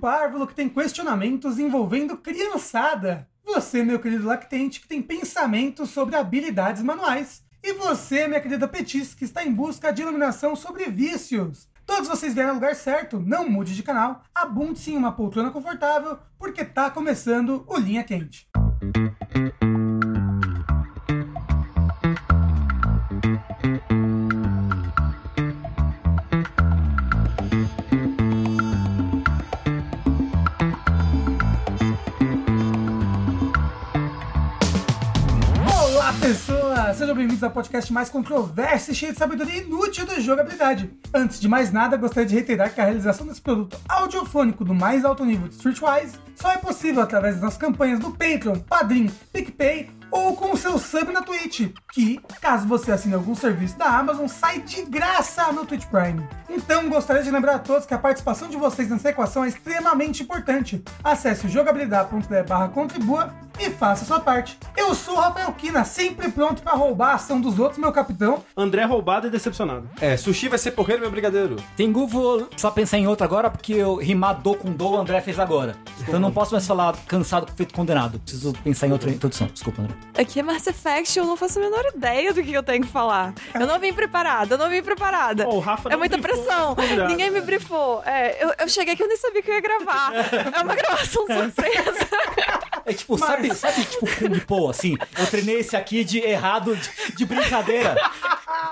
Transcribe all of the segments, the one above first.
párvulo que tem questionamentos envolvendo criançada. Você, meu querido lactente, que tem pensamentos sobre habilidades manuais. E você, minha querida Petis, que está em busca de iluminação sobre vícios. Todos vocês vieram ao lugar certo, não mude de canal, abunde-se em uma poltrona confortável, porque tá começando o Linha Quente. Bem-vindos ao podcast mais controverso e cheio de sabedoria inútil da jogabilidade. Antes de mais nada, gostaria de reiterar que a realização desse produto audiofônico do mais alto nível de Streetwise só é possível através das campanhas do Patreon, Padrim, PicPay ou com o seu sub na Twitch, que, caso você assine algum serviço da Amazon, sai de graça no Twitch Prime. Então, gostaria de lembrar a todos que a participação de vocês nessa equação é extremamente importante. Acesse o jogabilidade.de barra contribua e faça a sua parte. Eu sou o Rafael Kina, sempre pronto para roubar a ação dos outros, meu capitão. André roubado e decepcionado. É, sushi vai ser porreiro, meu brigadeiro. Tengu, vou só pensar em outro agora, porque eu rimar do com do o André fez agora. Então eu não posso mais falar cansado, feito condenado. Preciso pensar em outra introdução. Desculpa, André. Aqui é Mass Effect, eu não faço a menor ideia do que eu tenho que falar. Eu não vim preparada, eu não vim preparada. Ó, o Rafa é muita pressão. Ninguém me brifou. É, eu, eu cheguei aqui, eu nem sabia que eu ia gravar. É uma gravação surpresa. É tipo, sabe, sabe, tipo, Kung Po, assim? Eu treinei esse aqui de errado, de, de brincadeira.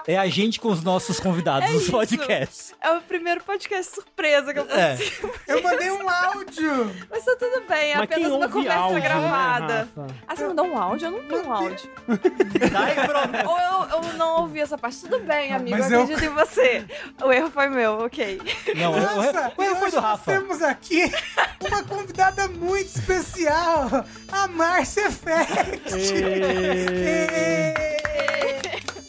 É a gente com os nossos convidados É nos isso. podcasts. É o primeiro podcast surpresa que eu É. participo. Eu mandei um áudio. Mas tá tudo bem, é Mas apenas uma conversa áudio, né, gravada. Rafa? ah, você mandou um áudio? Eu não vi um áudio. Daí. Ou eu, eu não ouvi essa parte. Tudo bem, amigo, Mas eu eu- acredito em você. O erro foi meu, ok. Não, o, Nossa, o erro foi do Rafa. nós temos aqui uma convidada muito especial, a Márcia Effect.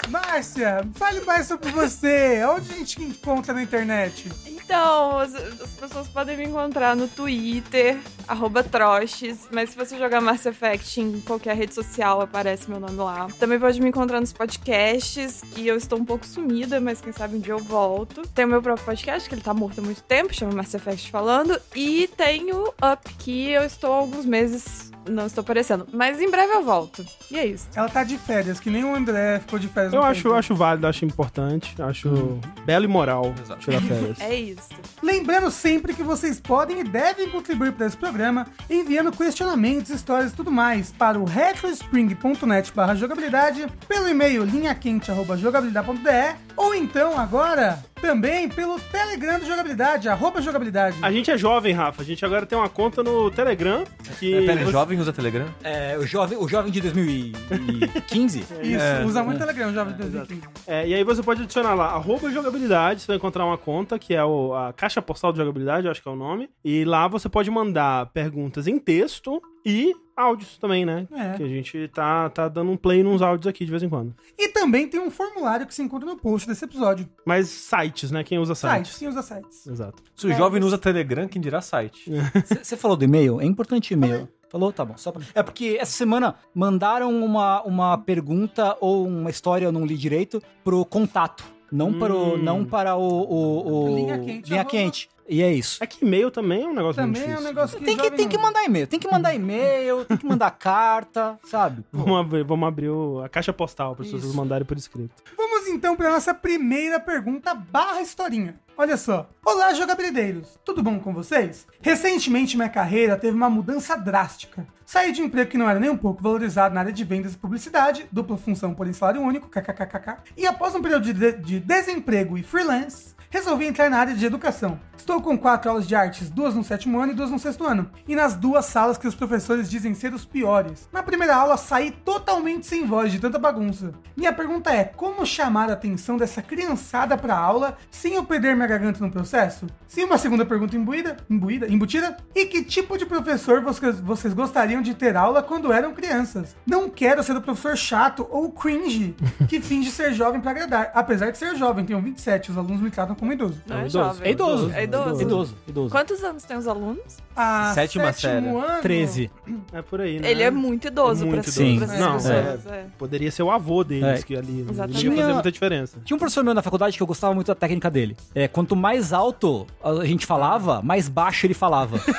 Márcia, fale mais sobre você. Onde a gente te encontra na internet? Então, as, as pessoas podem me encontrar no Twitter, arroba Troches, mas se você jogar Mass Effect em qualquer rede social, aparece meu nome lá. Também pode me encontrar nos podcasts, que eu estou um pouco sumida, mas quem sabe um dia eu volto. Tem o meu próprio podcast, que ele tá morto há muito tempo, chama Mass Effect Falando, e tem o Up, que eu estou há alguns meses, não estou aparecendo, mas em breve eu volto. E é isso. Ela tá de férias, que nem o André ficou de férias. Eu no acho, acho válido, acho importante, acho belo e moral Exato. tirar férias. É isso. Lembrando sempre que vocês podem e devem contribuir para esse programa enviando questionamentos, histórias e tudo mais para o retrospring.net barra jogabilidade, pelo e-mail linhaquente.jogabilidade.de ou então agora também pelo Telegram do Jogabilidade, arroba jogabilidade. A gente é jovem, Rafa. A gente agora tem uma conta no Telegram que... É, pera, você- jovem usa Telegram? É, o jovem, o jovem de 2015. Isso, É, usa muito Telegram, jovem de Exato. 2015. É, e aí você pode adicionar lá, arroba jogabilidade, você vai encontrar uma conta, que é o- a caixa postal de jogabilidade, eu acho que é o nome. E lá você pode mandar perguntas em texto e áudios também, né? É. Que a gente tá, tá dando um play nos áudios aqui de vez em quando. E também tem um formulário que se encontra no post desse episódio. Mas sites, né? Quem usa Sites, sites. sim, usa sites. Exato. Se o jovem não usa Telegram, quem dirá site? Você falou do e-mail? É importante e-mail. Falou? Tá bom. Só pra... É porque essa semana mandaram uma, uma pergunta ou uma história, eu não li direito, pro contato. Não para o, Hum. não para o, o, o- Linha quente, linha quente. E é isso. É que e-mail também é um negócio muito Também é um difícil. negócio que Tem que, tem não que mandar e-mail, tem que mandar e-mail, tem que mandar carta, sabe? Vamos abrir, vamos abrir o- a caixa postal para as pessoas mandarem por escrito. Vamos então para nossa primeira pergunta barra historinha. Olha só. Olá, jogabilideiros. Tudo bom com vocês? Recentemente minha carreira teve uma mudança drástica. Saí de um emprego que não era nem um pouco valorizado na área de vendas e publicidade, dupla função por salário único, kkkk, e após um período de- de desemprego e freelance, resolvi entrar na área de educação. Estou com quatro aulas de artes, duas no sétimo ano e duas no sexto ano, e nas duas salas que os professores dizem ser os piores. Na primeira aula saí totalmente sem voz de tanta bagunça. Minha pergunta é: como chamar a atenção dessa criançada para a aula sem eu perder minha garganta no processo? Sim, uma segunda pergunta imbuída, imbuída, embutida. E que tipo de professor vocês, vocês gostariam de ter aula quando eram crianças? Não quero ser o professor chato ou cringe que finge ser jovem para agradar. Apesar de ser jovem, tenho 27, os alunos me tratam como idoso. Não é, É idoso. jovem. É idoso. É idoso. Idoso, idoso. Quantos anos tem os alunos? A Sétima sétimo ano. 13. É por aí, né? Ele é muito idoso Muito pra, Sim. essas Não, pessoas. é. Poderia ser o avô deles É. que ali não Exatamente. ia fazer Tinha- muita diferença. Tinha um professor meu na faculdade que eu gostava muito da técnica dele. É, quanto mais alto a gente falava, mais baixo ele falava.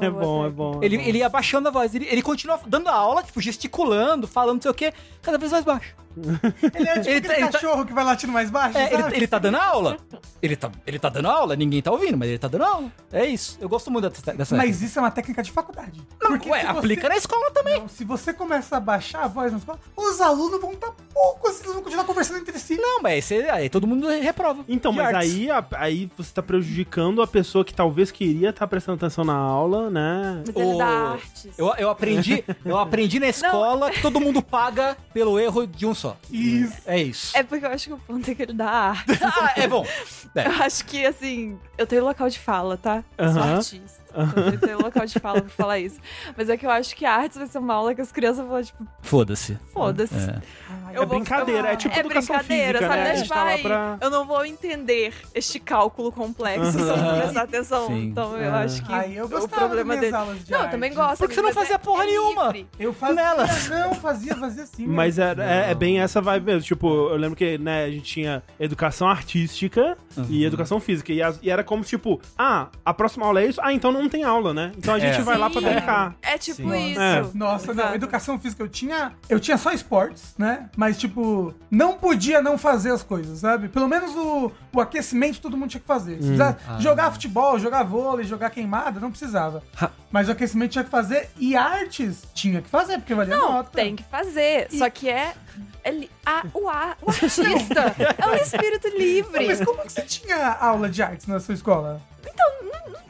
É bom, é bom. ele, ele ia abaixando a voz. Ele, ele continua dando aula, tipo, gesticulando, falando não sei o quê, cada vez mais baixo. Ele é tipo Ele aquele tá- ele tá- cachorro que vai latindo mais baixo, É, ele? Ele tá dando aula. Ele tá, ele tá dando aula, ninguém tá ouvindo, mas ele tá dando aula. É isso. Eu gosto muito dessa, dessa Mas isso é uma técnica de faculdade. Não, Porque ué, aplica você- na escola também. Não, se você começa a baixar a voz na escola, os alunos vão estar pouco, assim, eles vão continuar conversando entre si. Não, mas aí, aí todo mundo reprova. Então, De mas aí, aí você tá prejudicando a pessoa que talvez queria estar prestando atenção na aula, né? Mas ele O- dá artes. Eu, eu aprendi, eu aprendi na escola que todo mundo paga pelo erro de um só. Isso. É isso. É porque eu acho que o ponto é que ele dá arte. Ah, é bom. É. Eu acho que, assim, eu tenho local de fala, tá? Eu Sou artista. Então eu tenho local de fala pra falar isso. Mas é que eu acho que a artes vai ser uma aula que as crianças vão falar, tipo, Foda-se. foda-se. É. Eu é brincadeira, é tipo é educação brincadeira, física, sabe? né? A Mas, gente tá vai, pra... Eu não vou entender este cálculo complexo se eu não prestar atenção. Sim. Então eu Ah. acho que Aí eu o problema das dele. de Não, eu também gosto. Porque você não mas fazia é- porra é nenhuma. livre. Eu fazia, Nelas. não, fazia, fazia sim. Mas era, é, é bem essa vibe mesmo. Tipo, eu lembro que né, a gente tinha educação artística e educação física. E, as- e era como tipo, ah, a próxima aula é isso? Ah, então não tem aula, né? Então a gente É. vai lá pra Sim. brincar. É tipo Sim. isso. É. Nossa, não, Exato. educação física eu tinha. Eu tinha só esportes, né? Mas, tipo, não podia não fazer as coisas, sabe? Pelo menos o, o aquecimento todo mundo tinha que fazer. Se precisasse jogar futebol, jogar vôlei, jogar queimada, não precisava. Ha. Mas o aquecimento tinha que fazer e artes tinha que fazer, porque valia Não, nota. tem que fazer. Só que é. é li- a- o, ar, o artista é um espírito livre. Mas como que você tinha aula de artes na sua escola? É porque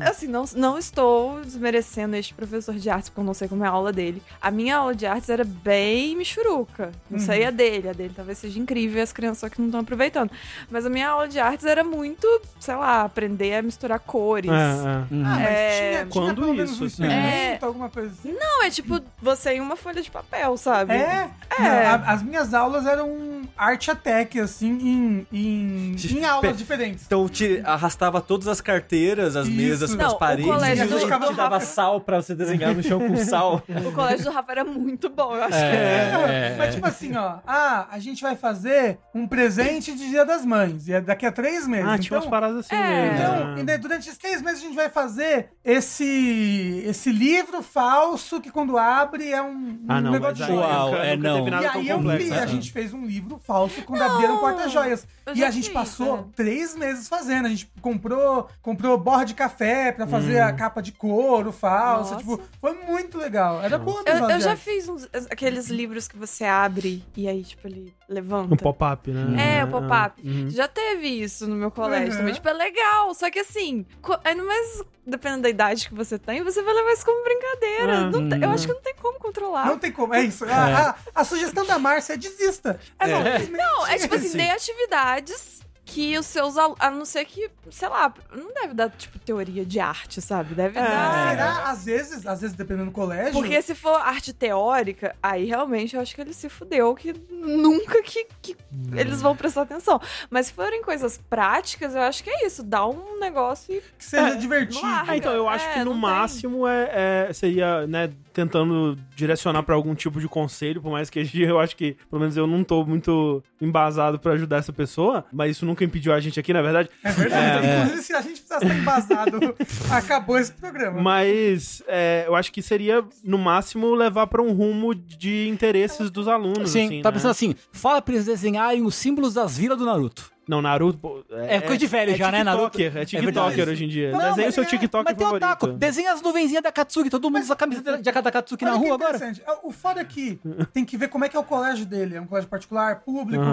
eu, assim, não, não estou desmerecendo este professor de artes, porque eu não sei como é a aula dele. A minha aula de artes era bem michuruca. Não sei a dele. A dele talvez seja incrível e as crianças só que não estão aproveitando. Mas a minha aula de artes era muito, sei lá, aprender a misturar cores. É, é. Ah, mas É, tinha, tinha quando pelo menos isso, um experimento, alguma coisa assim. Não, é tipo você em uma folha de papel, sabe? É? É. Não, a- as minhas aulas eram arte attack, assim, em, em, em aulas diferentes. Então te arrastava todas as carteiras, as Isso. mesas Não, as o paredes, colégio e do- te do dava Rafa- sal pra você desenhar no chão com sal. O colégio do Rafa era muito bom, eu acho que É, Mas tipo assim, ó, ah, a gente vai fazer um presente de Dia das Mães, e é daqui a três meses. Ah, tinha umas então, paradas assim É. mesmo. então, e daí, durante esses três meses a gente vai fazer esse, esse livro falso que quando abre é um, Ah, não, um negócio de joia. Uau, é, não. E aí eu fiz, né? a gente fez um livro falso quando abriram porta-joias. E a gente passou é. três meses fazendo. A gente comprou, comprou borra de café pra fazer Hum. a capa de couro falsa. Nossa. Tipo, foi muito legal. Era boa Eu, mesmo. eu já fiz uns- aqueles livros que você abre e aí, tipo, ele levanta. Um pop-up, né? É, o pop-up. Uhum. Já teve isso no meu colégio Uhum. também. Tipo, é legal. Só que assim, ainda mais dependendo da idade que você tem, você vai levar isso como brincadeira. Ah. Tem- eu acho que não tem como controlar. Não tem como, é isso. A, a- a sugestão da Márcia é desista. É, Não, é tipo assim, Sim. dê atividades que os seus alunos. A não ser que, sei lá, não deve dar, tipo, teoria de arte, sabe? Deve É. dar. Será? Às vezes, às vezes, dependendo do colégio. Porque se for arte teórica, aí realmente eu acho que ele se fudeu, que nunca que, que eles vão prestar atenção. Mas se forem coisas práticas, eu acho que é isso. Dá um negócio e. que seja É, divertido. Ah, então eu acho É, que no tem. máximo é, é- seria, né, tentando direcionar pra algum tipo de conselho, por mais que eu acho que, pelo menos eu não tô muito embasado pra ajudar essa pessoa, mas isso nunca impediu a gente aqui, na verdade. É verdade. Inclusive, se a gente precisasse estar embasado, acabou esse programa. Mas é, eu acho que seria, no máximo, levar pra um rumo de interesses dos alunos, Sim, assim, tá né? pensando assim, fala pra eles desenharem os símbolos das vilas do Naruto. Não, Naruto... É coisa de velho já, né, Naruto? TikToker, É É TikToker hoje em dia. Não, Desenha o mas seu é- TikTok Mas tem o favorito. taco, desenha as nuvenzinhas da Katsuki, todo mundo usa a camisa de da Katsuki na rua agora. interessante. O foda é que tem que ver como é que é o colégio dele. É um colégio particular, público,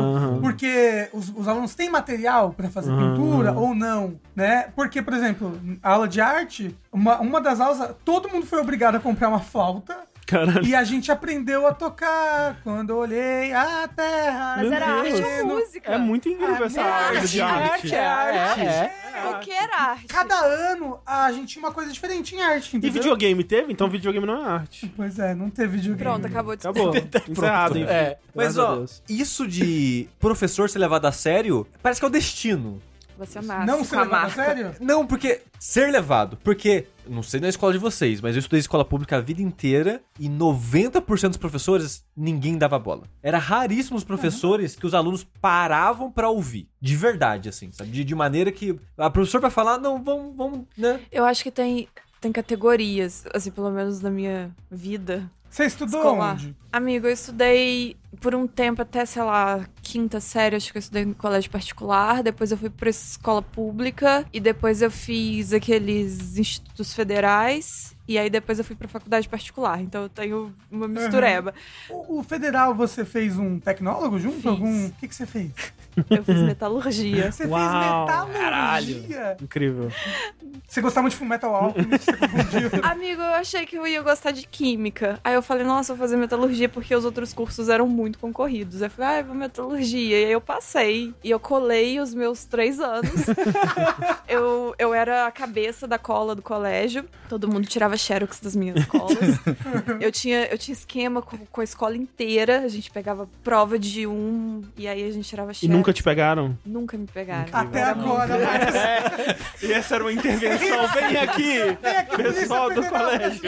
porque os, os alunos têm material pra fazer pintura ou não, né? Porque, por exemplo, a aula de arte, uma, uma das aulas, todo mundo foi obrigado a comprar uma flauta. Caralho. E a gente aprendeu a tocar quando eu olhei a terra. Mas Meu era Deus. arte ou música? É muito incrível Ah, essa é área de arte, arte. é é, é. Qualquer arte. Cada ano a gente tinha uma coisa diferente em arte, E entendeu? videogame teve? Então videogame não é arte. Pois é, não teve videogame. Pronto, acabou de Acabou. Encerrado, enfim. É. Mas, ó, isso de professor ser levado a sério, parece que é o destino. Você nasce Não com se a sério? Não, porque ser levado, porque não sei na escola de vocês, mas eu estudei escola pública a vida inteira e 90% dos professores ninguém dava bola. Era raríssimo os professores que os alunos paravam pra ouvir, de verdade assim, sabe? De, de maneira que a professora vai falar, não, vamos, vamos, né? Eu acho que tem, tem categorias, assim, pelo menos na minha vida. Você estudou Escolar. onde? Amigo, eu estudei por um tempo até, sei lá, quinta série, acho que eu estudei em colégio particular, depois eu fui pra escola pública e depois eu fiz aqueles institutos federais e aí depois eu fui pra faculdade particular. Então eu tenho uma mistureba. O, o federal, você fez um tecnólogo junto? Fiz. Algum... O que, que você fez? Eu fiz metalurgia. Você Uau, fez metalurgia? Incrível. Você gostava muito de Fullmetal Alchemist, você confundiu. Amigo, eu achei que eu ia gostar de química. Aí eu falei, nossa, vou fazer metalurgia porque os outros cursos eram muito concorridos. Aí eu falei, ah, eu vou metalurgia. E aí eu passei. E eu colei os meus três anos. eu, eu era a cabeça da cola do colégio. Todo mundo tirava xerox das minhas colas. eu, tinha, eu tinha esquema com, com a escola inteira. A gente pegava prova de um e aí a gente tirava E xerox. nunca te pegaram? Nunca me pegaram. Até agora, mas... E essa era uma intervenção. Vem aqui, pessoal do Polícia Federal colégio.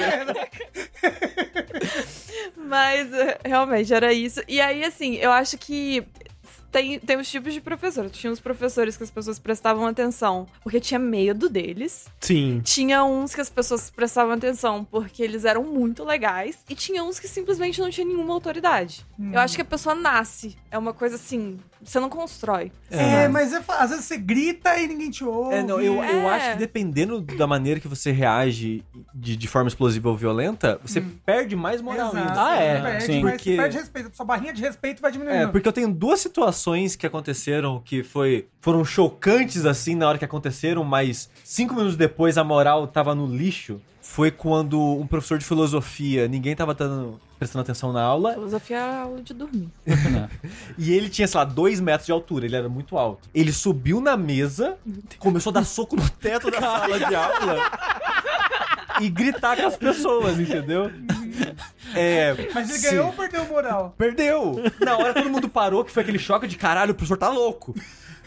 Mas eh, realmente era isso. E aí, assim, eu acho que tem, tem os tipos de professor. Tinha os professores que as pessoas prestavam atenção porque tinha medo deles. Sim. Tinha uns que as pessoas prestavam atenção porque eles eram muito legais. E tinha uns que simplesmente não tinha nenhuma autoridade. Eu acho que a pessoa nasce. É uma coisa assim. Você não constrói. É, mas é às vezes você grita e ninguém te ouve. É, não, eu, eu É. acho que dependendo da maneira que você reage de, de forma explosiva ou violenta, você perde mais moral Exato. ainda. Ah, é, perde, sim. mas Porque- Você perde respeito. Sua barrinha de respeito vai diminuindo. É, porque eu tenho duas situações que aconteceram que foi, foram chocantes assim na hora que aconteceram, mas cinco minutos depois a moral tava no lixo. Foi quando um professor de filosofia, ninguém tava dando- prestando atenção na aula, Filosofia é aula de dormir. e ele tinha, sei lá, dois metros de altura, ele era muito alto. Ele subiu na mesa, começou a dar soco no teto da sala de aula e gritar com as pessoas, entendeu? É, Mas ele sim. ganhou ou perdeu moral? Perdeu! Na hora todo mundo parou, que foi aquele choque de caralho, o professor tá louco.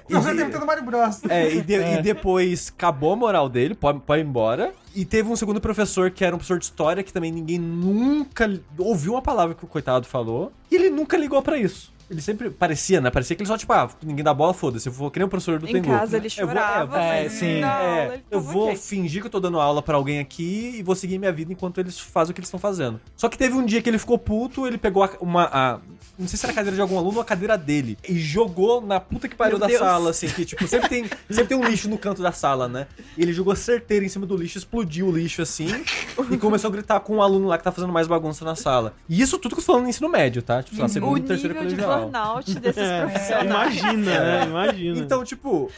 Não, você tentando Mario Bros. É, e, de- e depois acabou a moral dele, pode, pode ir embora. E teve um segundo professor que era um professor de história que também ninguém nunca ouviu uma palavra que o coitado falou. E ele nunca ligou pra isso. Ele sempre parecia, né? Parecia que ele só, tipo, ah, ninguém dá bola, foda-se. Eu vou que nem o professor do Em Tengu. casa ele Eu vou- é, chorava. é, sim. É, eu vou ok. fingir que eu tô dando aula pra alguém aqui e vou seguir minha vida enquanto eles fazem o que eles estão fazendo. Só que teve um dia que ele ficou puto, ele pegou uma. a- não sei se era a cadeira de algum aluno ou a cadeira dele. E jogou na puta que pariu Meu da Deus. sala, assim, que tipo, sempre tem, sempre tem um lixo no canto da sala, né? E ele jogou certeiro em cima do lixo, explodiu o lixo assim e começou a gritar com um aluno lá que tá fazendo mais bagunça na sala. E isso tudo que eu tô falando no ensino médio, tá? Tipo, sei lá, O segundo e terceiro colegial. Burnout desses É, profissionais. imagina, né? Imagina. Então, tipo,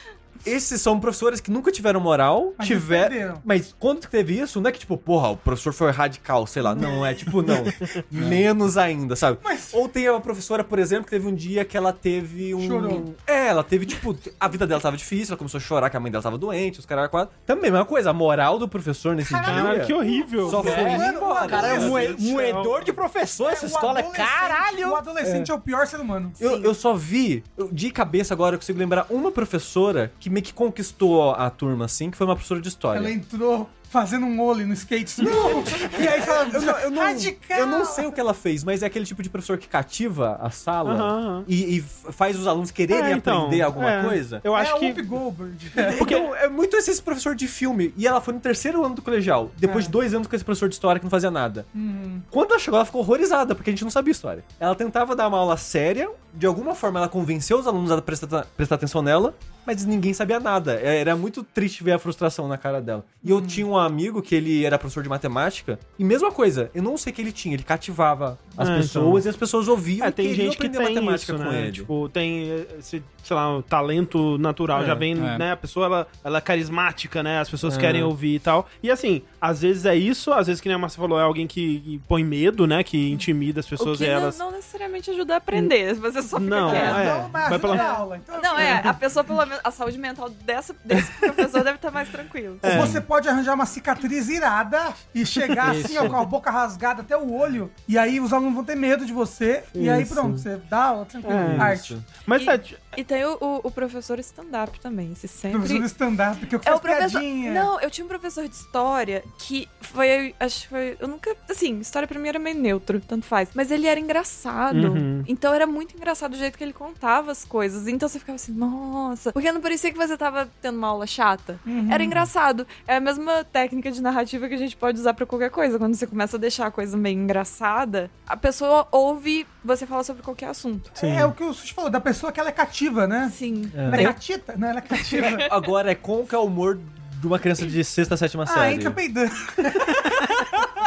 esses são professores que nunca tiveram moral, Mas tiveram. Mas quando que teve isso, não é que, tipo, porra, o professor foi radical, sei lá. Não, é tipo, não. Menos ainda, sabe? Mas- Ou tem uma professora, por exemplo, que teve um dia que ela teve um. Chorou. É, ela teve, tipo, a vida dela tava difícil, ela começou a chorar que a mãe dela tava doente, os caras quatro. Também, mesma coisa, a moral do professor nesse Caralho, dia. que horrível. Só foi É. embora. Cara, é um moedor de professor essa O escola. adolescente- Caralho! O adolescente é. o pior ser humano. Eu, eu só vi, eu- de cabeça agora, eu consigo lembrar uma professora que meio que conquistou a turma, assim, que foi uma professora de história. Ela entrou fazendo um ollie no skate. Não! e aí fala, Eu não, eu, não, radical! eu não sei o que ela fez, mas é aquele tipo de professor que cativa a sala. E, e faz os alunos quererem É, então, aprender alguma é. coisa. Eu acho é que. Goldberg. Porque é muito esse professor de filme. E ela foi no terceiro ano do colegial. Depois É. de dois anos com esse professor de história que não fazia nada. Hum. Quando ela chegou, ela ficou horrorizada, porque a gente não sabia história. Ela tentava dar uma aula séria, de alguma forma ela convenceu os alunos a prestar, prestar atenção nela, mas ninguém sabia nada. É, Era muito triste ver a frustração na cara dela. E eu tinha um um amigo que ele era professor de matemática, e mesma coisa, eu não sei o que ele tinha, ele cativava as É, pessoas então. e as pessoas ouviam É, tem gente que tem matemática isso, com né? ele. Tipo, tem esse, sei lá, um talento natural. É, já vem, é. né? A pessoa, ela, ela é carismática, né? As pessoas É. querem ouvir e tal. E assim, às vezes é isso, às vezes, que nem a Márcia falou, é alguém que, que põe medo, né? Que intimida as O pessoas que e não, elas... não necessariamente ajuda a aprender, você só fica Não, quieto. é. Então, ajuda pela- aula. Então, Não, é, a pessoa, pelo menos, a saúde mental dessa, desse professor deve estar mais tranquila. Ou Você pode arranjar uma cicatriz irada e chegar assim, ó, com a boca rasgada até o olho. E aí os alunos vão ter medo de você. E aí Isso. pronto, você dá aula tranquilo. É, arte. Isso. Mas E- é, E tem o, o- o professor stand-up também, esse sempre... Professor stand-up, que eu É faço o professor. piadinha. Não, eu tinha um professor de história que foi. Acho que foi. Eu nunca. Assim, história pra mim era meio neutro, tanto faz. Mas ele era engraçado. Uhum. Então era muito engraçado o jeito que ele contava as coisas. Então você ficava assim, nossa. Porque não parecia que você tava tendo uma aula chata. Uhum. Era engraçado. É a mesma técnica de narrativa que a gente pode usar pra qualquer coisa. Quando você começa a deixar a coisa meio engraçada, a pessoa ouve você falar sobre qualquer assunto. sim. É o que o Sushi falou, da pessoa que ela é cativa, né? Sim. Ela é catita, né? Ela é cativa. Agora, é como que é o humor de uma criança de sexta, sétima ah, série? entra peidando.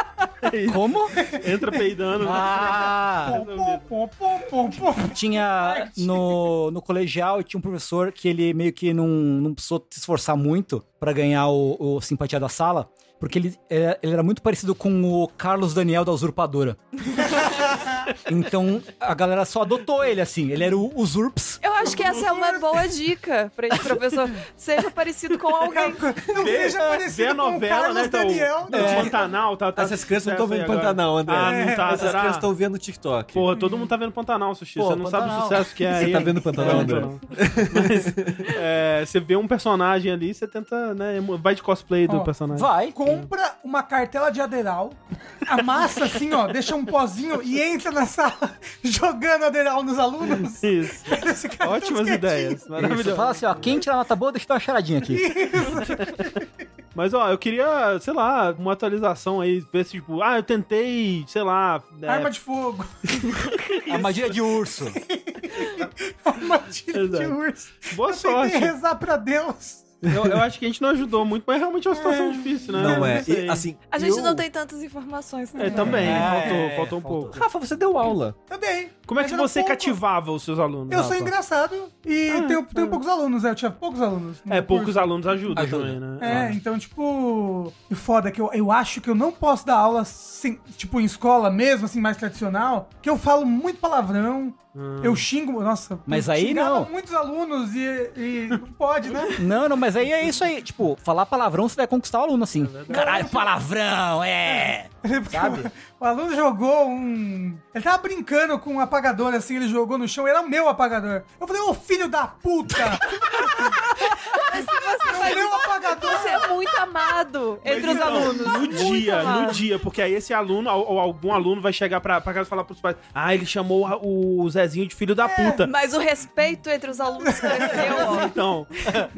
Como? Entra peidando. Ah! Pom, pom, pom, pom, pom. Tinha no, no colegial tinha um professor que ele meio que não, não precisou se esforçar muito pra ganhar o, o simpatia da sala, porque ele, é- ele era muito parecido com o Carlos Daniel da Usurpadora. então a galera só adotou ele assim. Ele era o Usurps. Eu acho que essa é uma boa dica pra esse professor. Seja parecido com alguém. Não Vê- seja parecido Vê a com o novela, Carlos né? Então, Daniel. o né? Pantanal, tá, tá Essas crianças não estão sucesso vendo agora. Pantanal, André. Ah, não tá, Essas será? crianças estão vendo TikTok. Porra, todo mundo tá vendo Pantanal, Sushi. Pô, você não sabe o Pantanal. sucesso que é Você aí. tá vendo Pantanal, É, André? não. Mas é, você vê um personagem ali, você tenta, né? Vai de cosplay do Ó, personagem. Vai. Compra uma cartela de aderal, amassa assim, ó, deixa um pozinho e entra na sala jogando aderal nos alunos. Isso. Ótimas ideias. Isso, Maravilhoso. fala assim, ó, quem tirar nota boa, deixa eu dar uma charadinha aqui. Mas, ó, eu queria, sei lá, uma atualização aí, ver se, tipo, ah, eu tentei, sei lá. é, Arma de fogo. Armadilha de urso. Armadilha de Exato. urso. Boa Eu sorte. rezar pra Deus. Eu, eu acho que a gente não ajudou muito, mas realmente é uma situação difícil, né? Não é. E, assim, A gente eu- não tem tantas informações. É, também, É, faltou, é, faltou um faltou. pouco. Rafa, você deu aula. Eu dei. Como é que você pouco. cativava os seus alunos? Eu sou Rafa? engraçado e Ah, tenho, tenho ah. poucos alunos, né? Eu tinha poucos alunos. no É, poucos curso. alunos ajuda, Ajuda. também, né? É, então, tipo, o foda é que eu, eu acho que eu não posso dar aula, sem, tipo, em escola mesmo, assim, mais tradicional, que eu falo muito palavrão, Hum. eu xingo, nossa, Mas aí não. muitos alunos e, e não pode, né? Não, não, mas aí é isso aí. Tipo, falar palavrão você vai conquistar o aluno assim. Caralho, palavrão, é! Sabe? O, o aluno jogou um. Ele tava brincando com um apagador, assim, ele jogou no chão, era o meu apagador. Eu falei, ô filho da puta! Você, apagador! você é muito amado entre os Então, alunos. No Muito dia, amado. no dia, porque aí esse aluno, ou algum aluno vai chegar pra, pra casa e falar pros pais: Ah, ele chamou o Zezinho de filho da puta. Mas o respeito entre os alunos cresceu, ó. Então,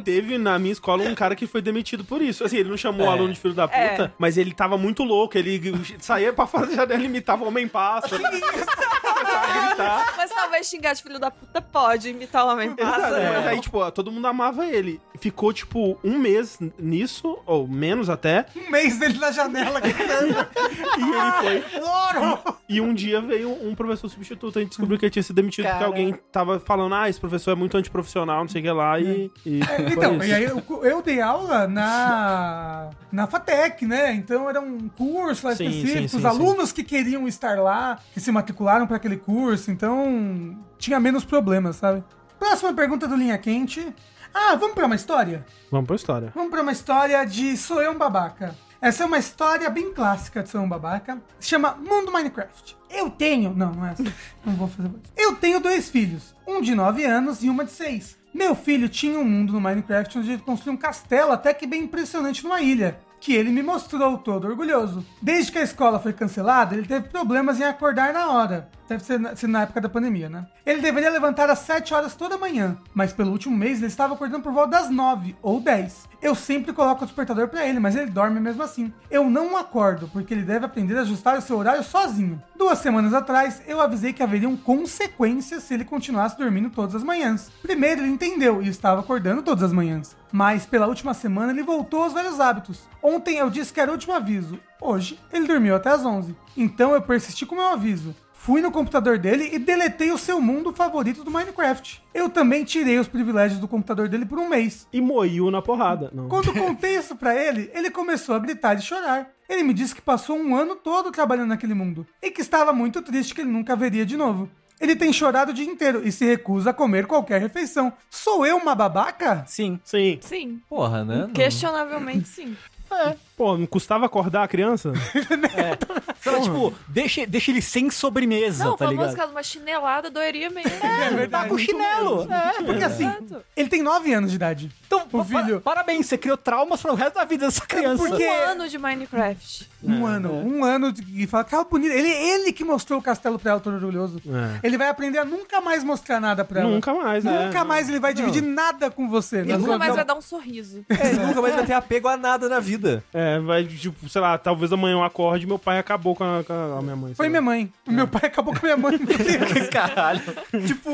teve na minha escola um cara que foi demitido por isso. Assim, ele não chamou o aluno de filho da puta, É. mas ele tava muito louco. Ele saía pra fora da janela e imitava o homem-pássaro. Começava a gritar. Mas talvez xingar de filho da puta pode imitar o homem passa. Mas aí, tipo, todo mundo amava ele. Ficou, tipo, um mês nisso, ou menos até, Um mês dele na janela gritando. e ele foi. Loro! E um dia veio um professor substituto, a gente descobriu que ele tinha sido demitido porque Cara. alguém tava falando, ah, esse professor é muito antiprofissional, não sei o que lá, e. e foi Então, isso. e aí eu, eu dei aula na, na FATEC, né? Então era um curso lá Sim, específico. sim, Os alunos que queriam estar lá, que se matricularam para aquele curso, então tinha menos problemas, sabe? Próxima pergunta do Linha Quente. Ah, vamos para uma história? Vamos pra história. Vamos para uma história de Sou Eu um Babaca. Essa é uma história bem clássica de Sou Eu um Babaca. Se chama Mundo Minecraft. Eu tenho. Não, não é essa. Não vou fazer. Eu tenho dois filhos. Um de 9 anos e uma de 6. Meu filho tinha um mundo no Minecraft onde ele construiu um castelo até que bem impressionante numa ilha. Que ele me mostrou todo orgulhoso. Desde que a escola foi cancelada, ele teve problemas em acordar na hora. Deve ser na, ser na época da pandemia, né? Ele deveria levantar às 7 horas toda manhã, mas pelo último mês ele estava acordando por volta das 9 ou 10. Eu sempre coloco o despertador pra ele, mas ele dorme mesmo assim. Eu não acordo, porque ele deve aprender a ajustar o seu horário sozinho. Duas semanas atrás, eu avisei que haveriam consequências se ele continuasse dormindo todas as manhãs. Primeiro ele entendeu e estava acordando todas as manhãs. Mas pela última semana ele voltou aos velhos hábitos. Ontem eu disse que era o último aviso. Hoje ele dormiu até as 11. Então eu persisti com o meu aviso. Fui no computador dele e deletei o seu mundo favorito do Minecraft. Eu também tirei os privilégios do computador dele por um mês. E moiu na porrada. Não. Quando contei isso pra ele, ele começou a gritar e chorar. Ele me disse que passou um ano todo trabalhando naquele mundo e que estava muito triste que ele nunca veria de novo. Ele tem chorado o dia inteiro e se recusa a comer qualquer refeição. Sou eu uma babaca? Sim. Sim. Sim. Porra, né? Questionavelmente sim. Pô, não custava acordar a criança? Sei lá, tipo, deixa, deixa ele sem sobremesa, Não, tá famoso ligado? caso, uma chinelada doeria mesmo. É Tá com chinelo. É. Porque assim, Exato. ele tem 9 anos de idade. Então, O pa- filho- parabéns, você criou traumas para o resto da vida dessa criança. porque- Um ano de Minecraft. Um ano, um ano de- e fala, cara, bonito. Ele, ele que mostrou o castelo pra ela, todo orgulhoso. É. Ele vai aprender a nunca mais mostrar nada pra ela. Nunca mais, né? Nunca mais ele vai dividir nada com você. E na nunca mais vida. vai dar um sorriso. É, ele nunca mais vai ter apego a nada na vida. É, vai, tipo, sei lá, talvez amanhã eu acorde e meu pai acabou com a, com a minha mãe. Foi minha mãe. Meu pai acabou com a minha mãe. Caralho. tipo,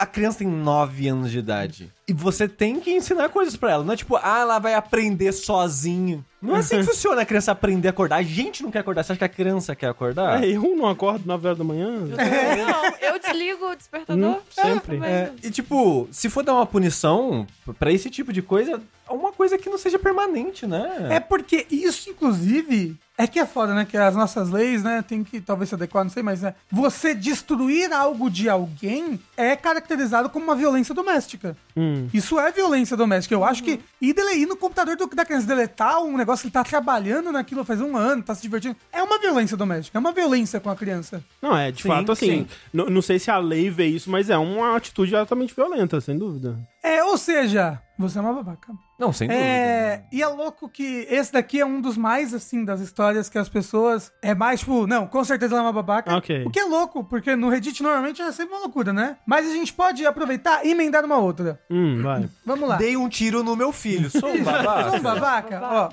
a criança tem 9 anos de idade. E você tem que ensinar coisas pra ela. Não é tipo, ah, ela vai aprender sozinho. Não é assim que funciona a criança aprender a acordar. A gente não quer acordar. Você acha que a criança quer acordar? É, eu não acordo 9 horas da manhã. Não, eu desligo o despertador. Hum, sempre. também. É, e tipo, se for dar uma punição pra esse tipo de coisa, é uma coisa que não seja permanente, né? É porque isso, inclusive, é que é foda, né? Que as nossas leis, né, tem que talvez se adequar, não sei, mas é. Você destruir algo de alguém é caracterizado como uma violência doméstica. Hum. Isso é violência doméstica. Eu acho que ir, dele, ir no computador do, da criança deletar um negócio que ele tá trabalhando naquilo faz um ano, tá se divertindo, é uma violência doméstica, é uma violência com a criança. Não, é, de Sim, fato, assim, não sei se a lei vê isso, mas é uma atitude altamente violenta, sem dúvida. É, ou seja, você é uma babaca. Não, sem dúvida. É, e é louco que esse daqui é um dos mais, assim, das histórias que as pessoas. É mais, tipo, não, com certeza ela é uma babaca. Ok. O que é louco, porque no Reddit normalmente é sempre uma loucura, né? Mas a gente pode aproveitar e emendar uma outra. Hum, vai. Vamos lá. Dei um tiro no meu filho. Sou um Sou um babaca. babaca? Ó,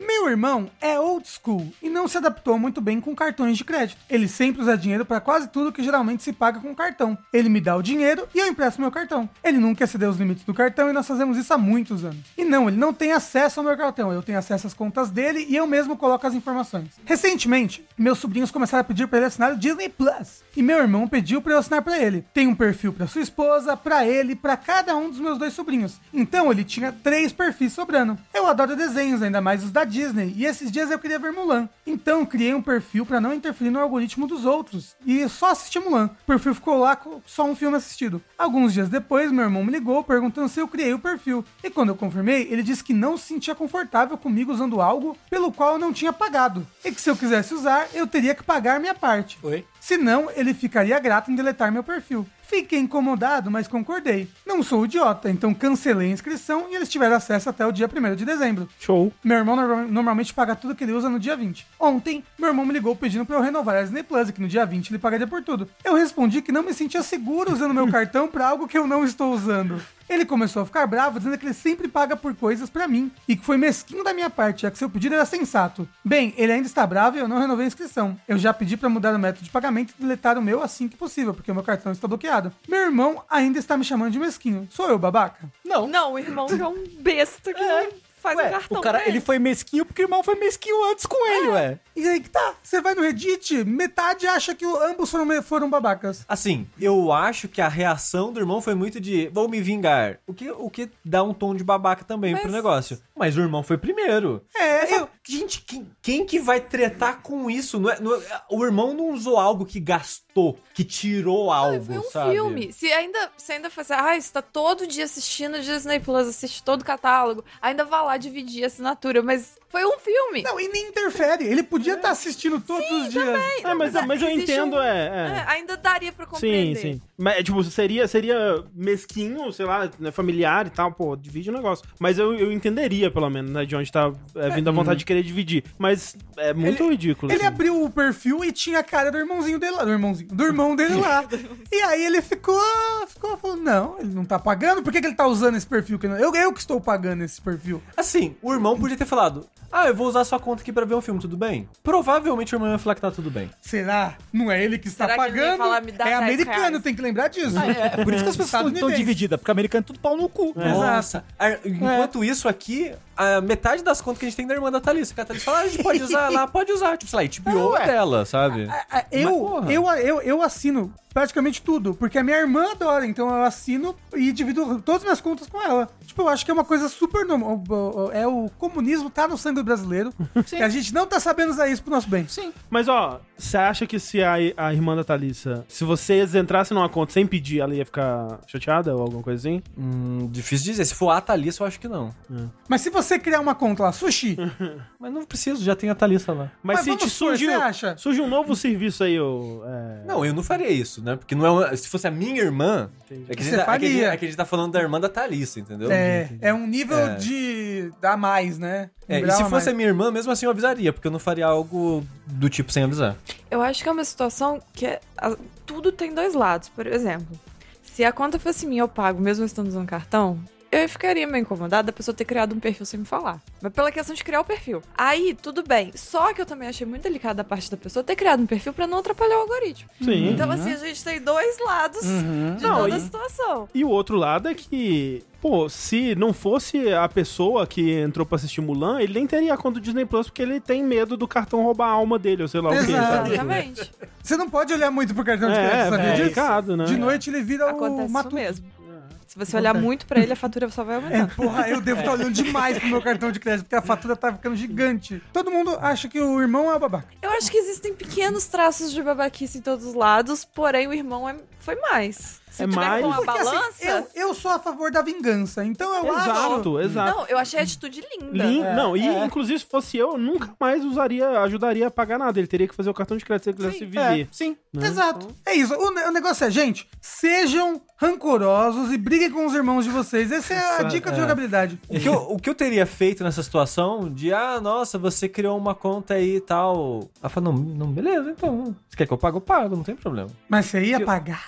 meu irmão é old school e não se adaptou muito bem com cartões de crédito. Ele sempre usa dinheiro pra quase tudo que geralmente se paga com cartão. Ele me dá o dinheiro e eu empresto meu cartão. Ele nunca excedeu os limites do cartão e nós fazemos isso há muitos anos. E não, ele não tem acesso ao meu cartão. Eu tenho acesso às contas dele e eu mesmo coloco as informações. Recentemente, meus sobrinhos começaram a pedir pra ele assinar o Disney Plus. E meu irmão pediu pra eu assinar pra ele. Tem um perfil pra sua esposa, pra ele, pra cada um dos meus dois sobrinhos. Então ele tinha três perfis sobrando. Eu adoro desenhos, ainda mais os da Disney, e esses dias eu queria ver Mulan. Então criei um perfil pra não interferir no algoritmo dos outros e só assistir Mulan. O perfil ficou lá com só um filme assistido. Alguns dias depois, meu irmão me ligou perguntando se eu criei o perfil. E quando eu confirmei, ele disse que não se sentia confortável comigo usando algo pelo qual eu não tinha pagado. E que se eu quisesse usar, eu teria que pagar minha parte. Oi? Senão, ele ficaria grato em deletar meu perfil. Fiquei incomodado, mas concordei. Não sou idiota, então cancelei a inscrição e eles tiveram acesso até o dia 1 de dezembro. Show. Meu irmão norma- normalmente paga tudo que ele usa no dia 20. Ontem, meu irmão me ligou pedindo pra eu renovar a Disney Plus, que no dia 20 ele pagaria por tudo. Eu respondi que não me sentia seguro usando meu cartão pra algo que eu não estou usando. Ele começou a ficar bravo, dizendo que ele sempre paga por coisas pra mim e que foi mesquinho da minha parte, já que seu pedido era sensato. Bem, ele ainda está bravo e eu não renovei a inscrição. Eu já pedi pra mudar o método de pagamento e deletar o meu assim que possível, porque o meu cartão está bloqueado. Meu irmão ainda está me chamando de mesquinho. Sou eu, babaca? Não. Não, o irmão é um besta que faz um Ué, cartão o cara, ele foi mesquinho porque o irmão foi mesquinho antes com ele, ué. E aí que tá, você vai no Reddit, metade acha que ambos foram, foram babacas. Assim, eu acho que a reação do irmão foi muito de vou me vingar. O que, o que dá um tom de babaca também Mas- pro negócio. Mas o irmão foi primeiro. É, eu, Gente, quem, quem que vai tretar com isso? Não é- não é- o irmão não usou algo que gastou, que tirou algo, Foi um sabe? filme. Se ainda, se ainda fosse, ah, você tá todo dia assistindo Disney Plus, assiste todo o catálogo, ainda vá lá dividir a assinatura, mas foi um filme. Não, e nem interfere. Ele podia estar assistindo todos os dias. É, mas, mas mas eu entendo, um- é. É, é. ainda daria pra Sim, compreender. sim. Mas, é, tipo, seria, seria mesquinho, sei lá, né, familiar e tal, pô, divide o negócio. Mas eu, eu entenderia, pelo menos, né, de onde tá é, vindo a vontade de querer dividir. Mas é muito ridículo. Ele assim. abriu o perfil e tinha a cara do irmãozinho dele lá, do irmãozinho, do irmão dele lá. e aí ele ficou, ficou falando, não, ele não tá pagando, por que, que ele tá usando esse perfil? Que não- Eu, eu que estou pagando esse perfil. Assim, o irmão podia ter falado: Ah, eu vou usar sua conta aqui pra ver um filme, tudo bem? Provavelmente o irmão ia falar que tá tudo bem. Será? Não é ele que está Será que ele não ia pagando? falar, "Me dá é 10 americano, reais"? tem que lembrar disso. É, é por isso que as pessoas estão Estadunidense. divididas, porque o americano é tudo pau no cu. Nossa. Ah, Enquanto isso aqui, a metade das contas que a gente tem da irmã da Thalissa. Que a Thalissa fala, ah, a gente pode usar lá, pode usar. Tipo, sei lá, HBO é dela, sabe? Eu, porra. eu, eu, eu assino praticamente tudo, porque a minha irmã adora, então eu assino e divido todas as minhas contas com ela. Tipo, eu acho que é uma coisa super normal. É o comunismo tá no sangue brasileiro. E a gente não tá sabendo usar isso pro nosso bem. Sim. Mas ó, você acha que se a, a irmã da Thalissa, se vocês entrassem numa conta sem pedir, ela ia ficar chateada ou alguma coisa assim? Hum, difícil dizer. Se for a Thalissa, eu acho que não. Mas se você criar uma conta lá, sushi, Mas não preciso, já tem a Thalissa lá. Mas, Mas se vamos te surge, você acha? surge um novo serviço aí, ô, é, Não, eu não faria isso, né? Porque não é uma- se fosse a minha irmã, é que, a gente Você tá, é, que a gente, faria. é que a gente tá falando da irmã da Thalissa, entendeu? é, é um nível É. de dar mais, né? Um É, e se a fosse a minha irmã, mesmo assim eu avisaria, porque eu não faria algo do tipo sem avisar. Eu acho que é uma situação que é- a- tudo tem dois lados. Por exemplo, se a conta fosse minha, eu pago, mesmo eu estando usando cartão, eu ficaria meio incomodada da pessoa ter criado um perfil sem me falar. Mas pela questão de criar o perfil. Aí, tudo bem. Só que eu também achei muito delicado da parte da pessoa ter criado um perfil pra não atrapalhar o algoritmo. Sim. Então, assim, a gente tem dois lados de Não, toda a e- situação. E o outro lado é que, pô, se não fosse a pessoa que entrou pra assistir Mulan, ele nem teria a conta do Disney Plus porque ele tem medo do cartão roubar a alma dele, ou sei lá o que, sabe? Exatamente. Você não pode olhar muito pro cartão de É, crédito, sabia é disso? complicado, né? De noite ele vira o Acontece isso matuto. mesmo. Se você olhar muito pra ele, a fatura só vai É, aumentando. porra, eu devo estar olhando demais pro meu cartão de crédito, porque a fatura tá ficando gigante. Todo mundo acha que o irmão é o babaca. Eu acho que existem pequenos traços de babaquice em todos os lados, porém o irmão é- foi mais. Se É tiver mais- com a Porque balança. assim, eu, eu sou a favor da vingança, então eu acho... Exato, exato. Não, eu achei a atitude linda. Lin- não, e é. inclusive se fosse eu, eu nunca mais usaria, ajudaria a pagar nada. Ele teria que fazer o cartão de crédito se ele quisesse É, viver. sim. né? Exato. É isso. O, o negócio é, gente, sejam rancorosos e briguem com os irmãos de vocês. Essa é a Exato, dica de é. jogabilidade. O que, eu, o que eu teria feito nessa situação de, ah, nossa, você criou uma conta aí e tal. Ela falou, não, não, beleza, então. Você quer que eu pague? Eu pago, não tem problema. Mas você ia Eu- pagar.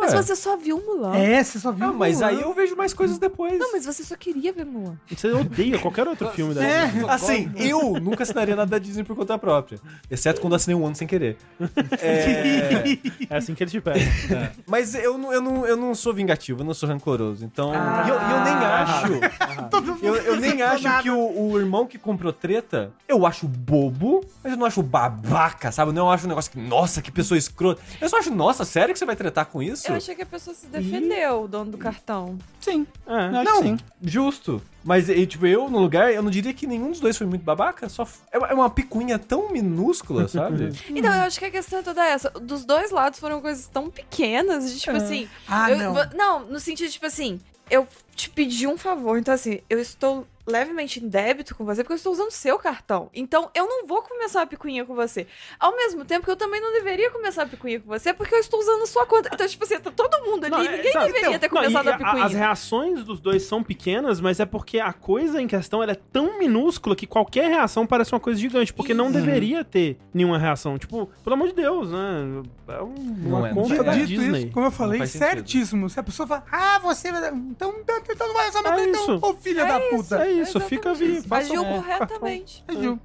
Mas Ué. você só viu Mulan. É, você só viu Ah, mas Mulan. aí eu vejo mais coisas depois. Não, mas você só queria ver Mulan. Você odeia qualquer outro filme da É. Disney. Assim, eu nunca assinaria nada da Disney por conta própria. Exceto quando assinei um ano sem querer. É, É assim que ele te pega. mas eu não, eu, não, eu não sou vingativo, eu não sou rancoroso. Então. Ah. E eu, eu nem acho. Eu, eu nem acho que o, o irmão que comprou treta, eu acho bobo, mas eu não acho babaca, sabe? Eu não acho um negócio que, nossa, que pessoa escrota. Eu só acho, nossa, sério que você vai tretar com isso? Eu achei que a pessoa se defendeu, o dono do cartão. Sim. É. Não, que sim. justo. Mas, e, tipo, eu no lugar, eu não diria que nenhum dos dois foi muito babaca, só. f- É uma- é uma picuinha tão minúscula, sabe? Então, eu acho que a questão é toda essa. Dos dois lados foram coisas tão pequenas, de tipo assim. Ah, eu- não. não, no sentido, tipo assim, eu te pedi um favor, então assim, eu estou levemente em débito com você porque eu estou usando seu cartão. Então, eu não vou começar a picuinha com você. Ao mesmo tempo que eu também não deveria começar a picuinha com você porque eu estou usando a sua conta. Então, tipo assim, tá todo mundo ali, Não, é, ninguém sabe, deveria ter Não, e começado a a- picuinha. As reações dos dois são pequenas, mas é porque a coisa em questão ela é tão minúscula que qualquer reação parece uma coisa gigante, porque não deveria ter nenhuma reação. Tipo, pelo amor de Deus, né? É um- Não uma é, não conta é da. Dito Disney. isso, como eu falei, certíssimo. Se a pessoa fala, ah, você. vai- Então, então não vai usar meu É isso. ô filha da puta. É isso, fica Exatamente vi. isso. faça Agiu corretamente. Agiu.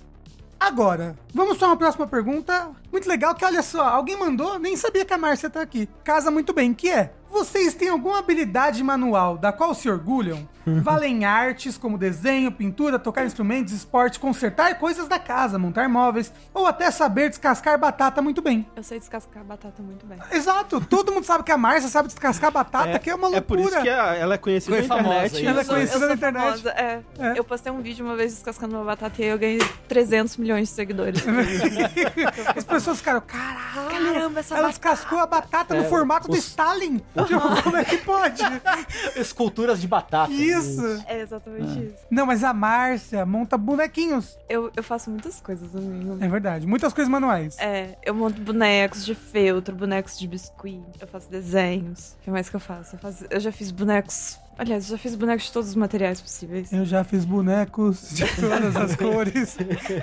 Agora, vamos para uma próxima pergunta. Muito legal, que olha só, alguém mandou, nem sabia que a Márcia tá aqui. Casa muito bem, que é: vocês têm alguma habilidade manual da qual se orgulham? Valem artes como desenho, pintura, tocar instrumentos, esporte, consertar coisas da casa, montar móveis, ou até saber descascar batata muito bem. Eu sei descascar batata muito bem. Exato, todo mundo sabe que a Márcia sabe descascar batata, que é uma loucura. É por isso que ela é conhecida Foi na famosa internet. aí. Ela é Eu sou- conhecida eu sou na internet. famosa, é. É. Eu postei um vídeo uma vez descascando uma batata e eu ganhei 300 milhões de seguidores. As pessoas ficaram, caralho, Caramba, essa ela batata. descascou a batata no formato do Stalin. Tipo, como é que pode? Esculturas de batata. Isso. É exatamente isso. Não, mas a Márcia monta bonequinhos. Eu, eu faço muitas coisas, amigo. É verdade, muitas coisas manuais. É, eu monto bonecos de feltro, bonecos de biscuit, eu faço desenhos. O que mais que eu faço? Eu, faço- eu já fiz bonecos Aliás, eu já fiz bonecos de todos os materiais possíveis. Eu já fiz bonecos de todas as cores.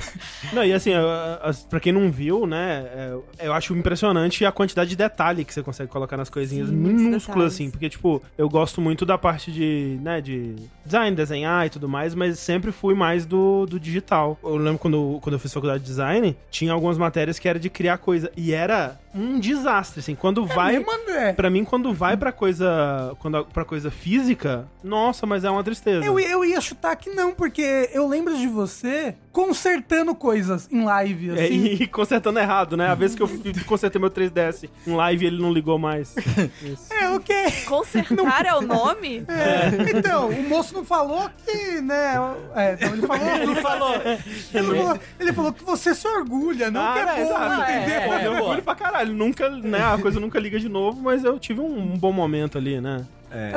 Não, e assim, pra quem não viu, né, é, eu acho impressionante a quantidade de detalhe que você consegue colocar nas coisinhas Sim, minúsculas, assim, porque, tipo, eu gosto muito da parte de, né, de design, desenhar e tudo mais, mas sempre fui mais do, do digital. Eu lembro quando, quando eu fiz faculdade de design, tinha algumas matérias que era de criar coisa, e era um desastre, assim, quando vai... Mesmo, André. Pra mim, quando vai pra coisa. Quando, pra coisa física, nossa, mas é uma tristeza. Eu, eu ia chutar que não, porque eu lembro de você consertando coisas em live, É, assim. e consertando errado, né? A vez que eu consertei meu 3DS em live ele não ligou mais. Isso. É, o quê? Consertar é o nome? É, então, o moço não falou que, né? É, não, ele falou. Ele falou. Ele falou, ele falou que você se orgulha, não que é bom, exato. entendeu? É, eu orgulho pra caralho. Nunca, né? A coisa nunca liga de novo, mas eu tive um, um bom momento ali, né? É,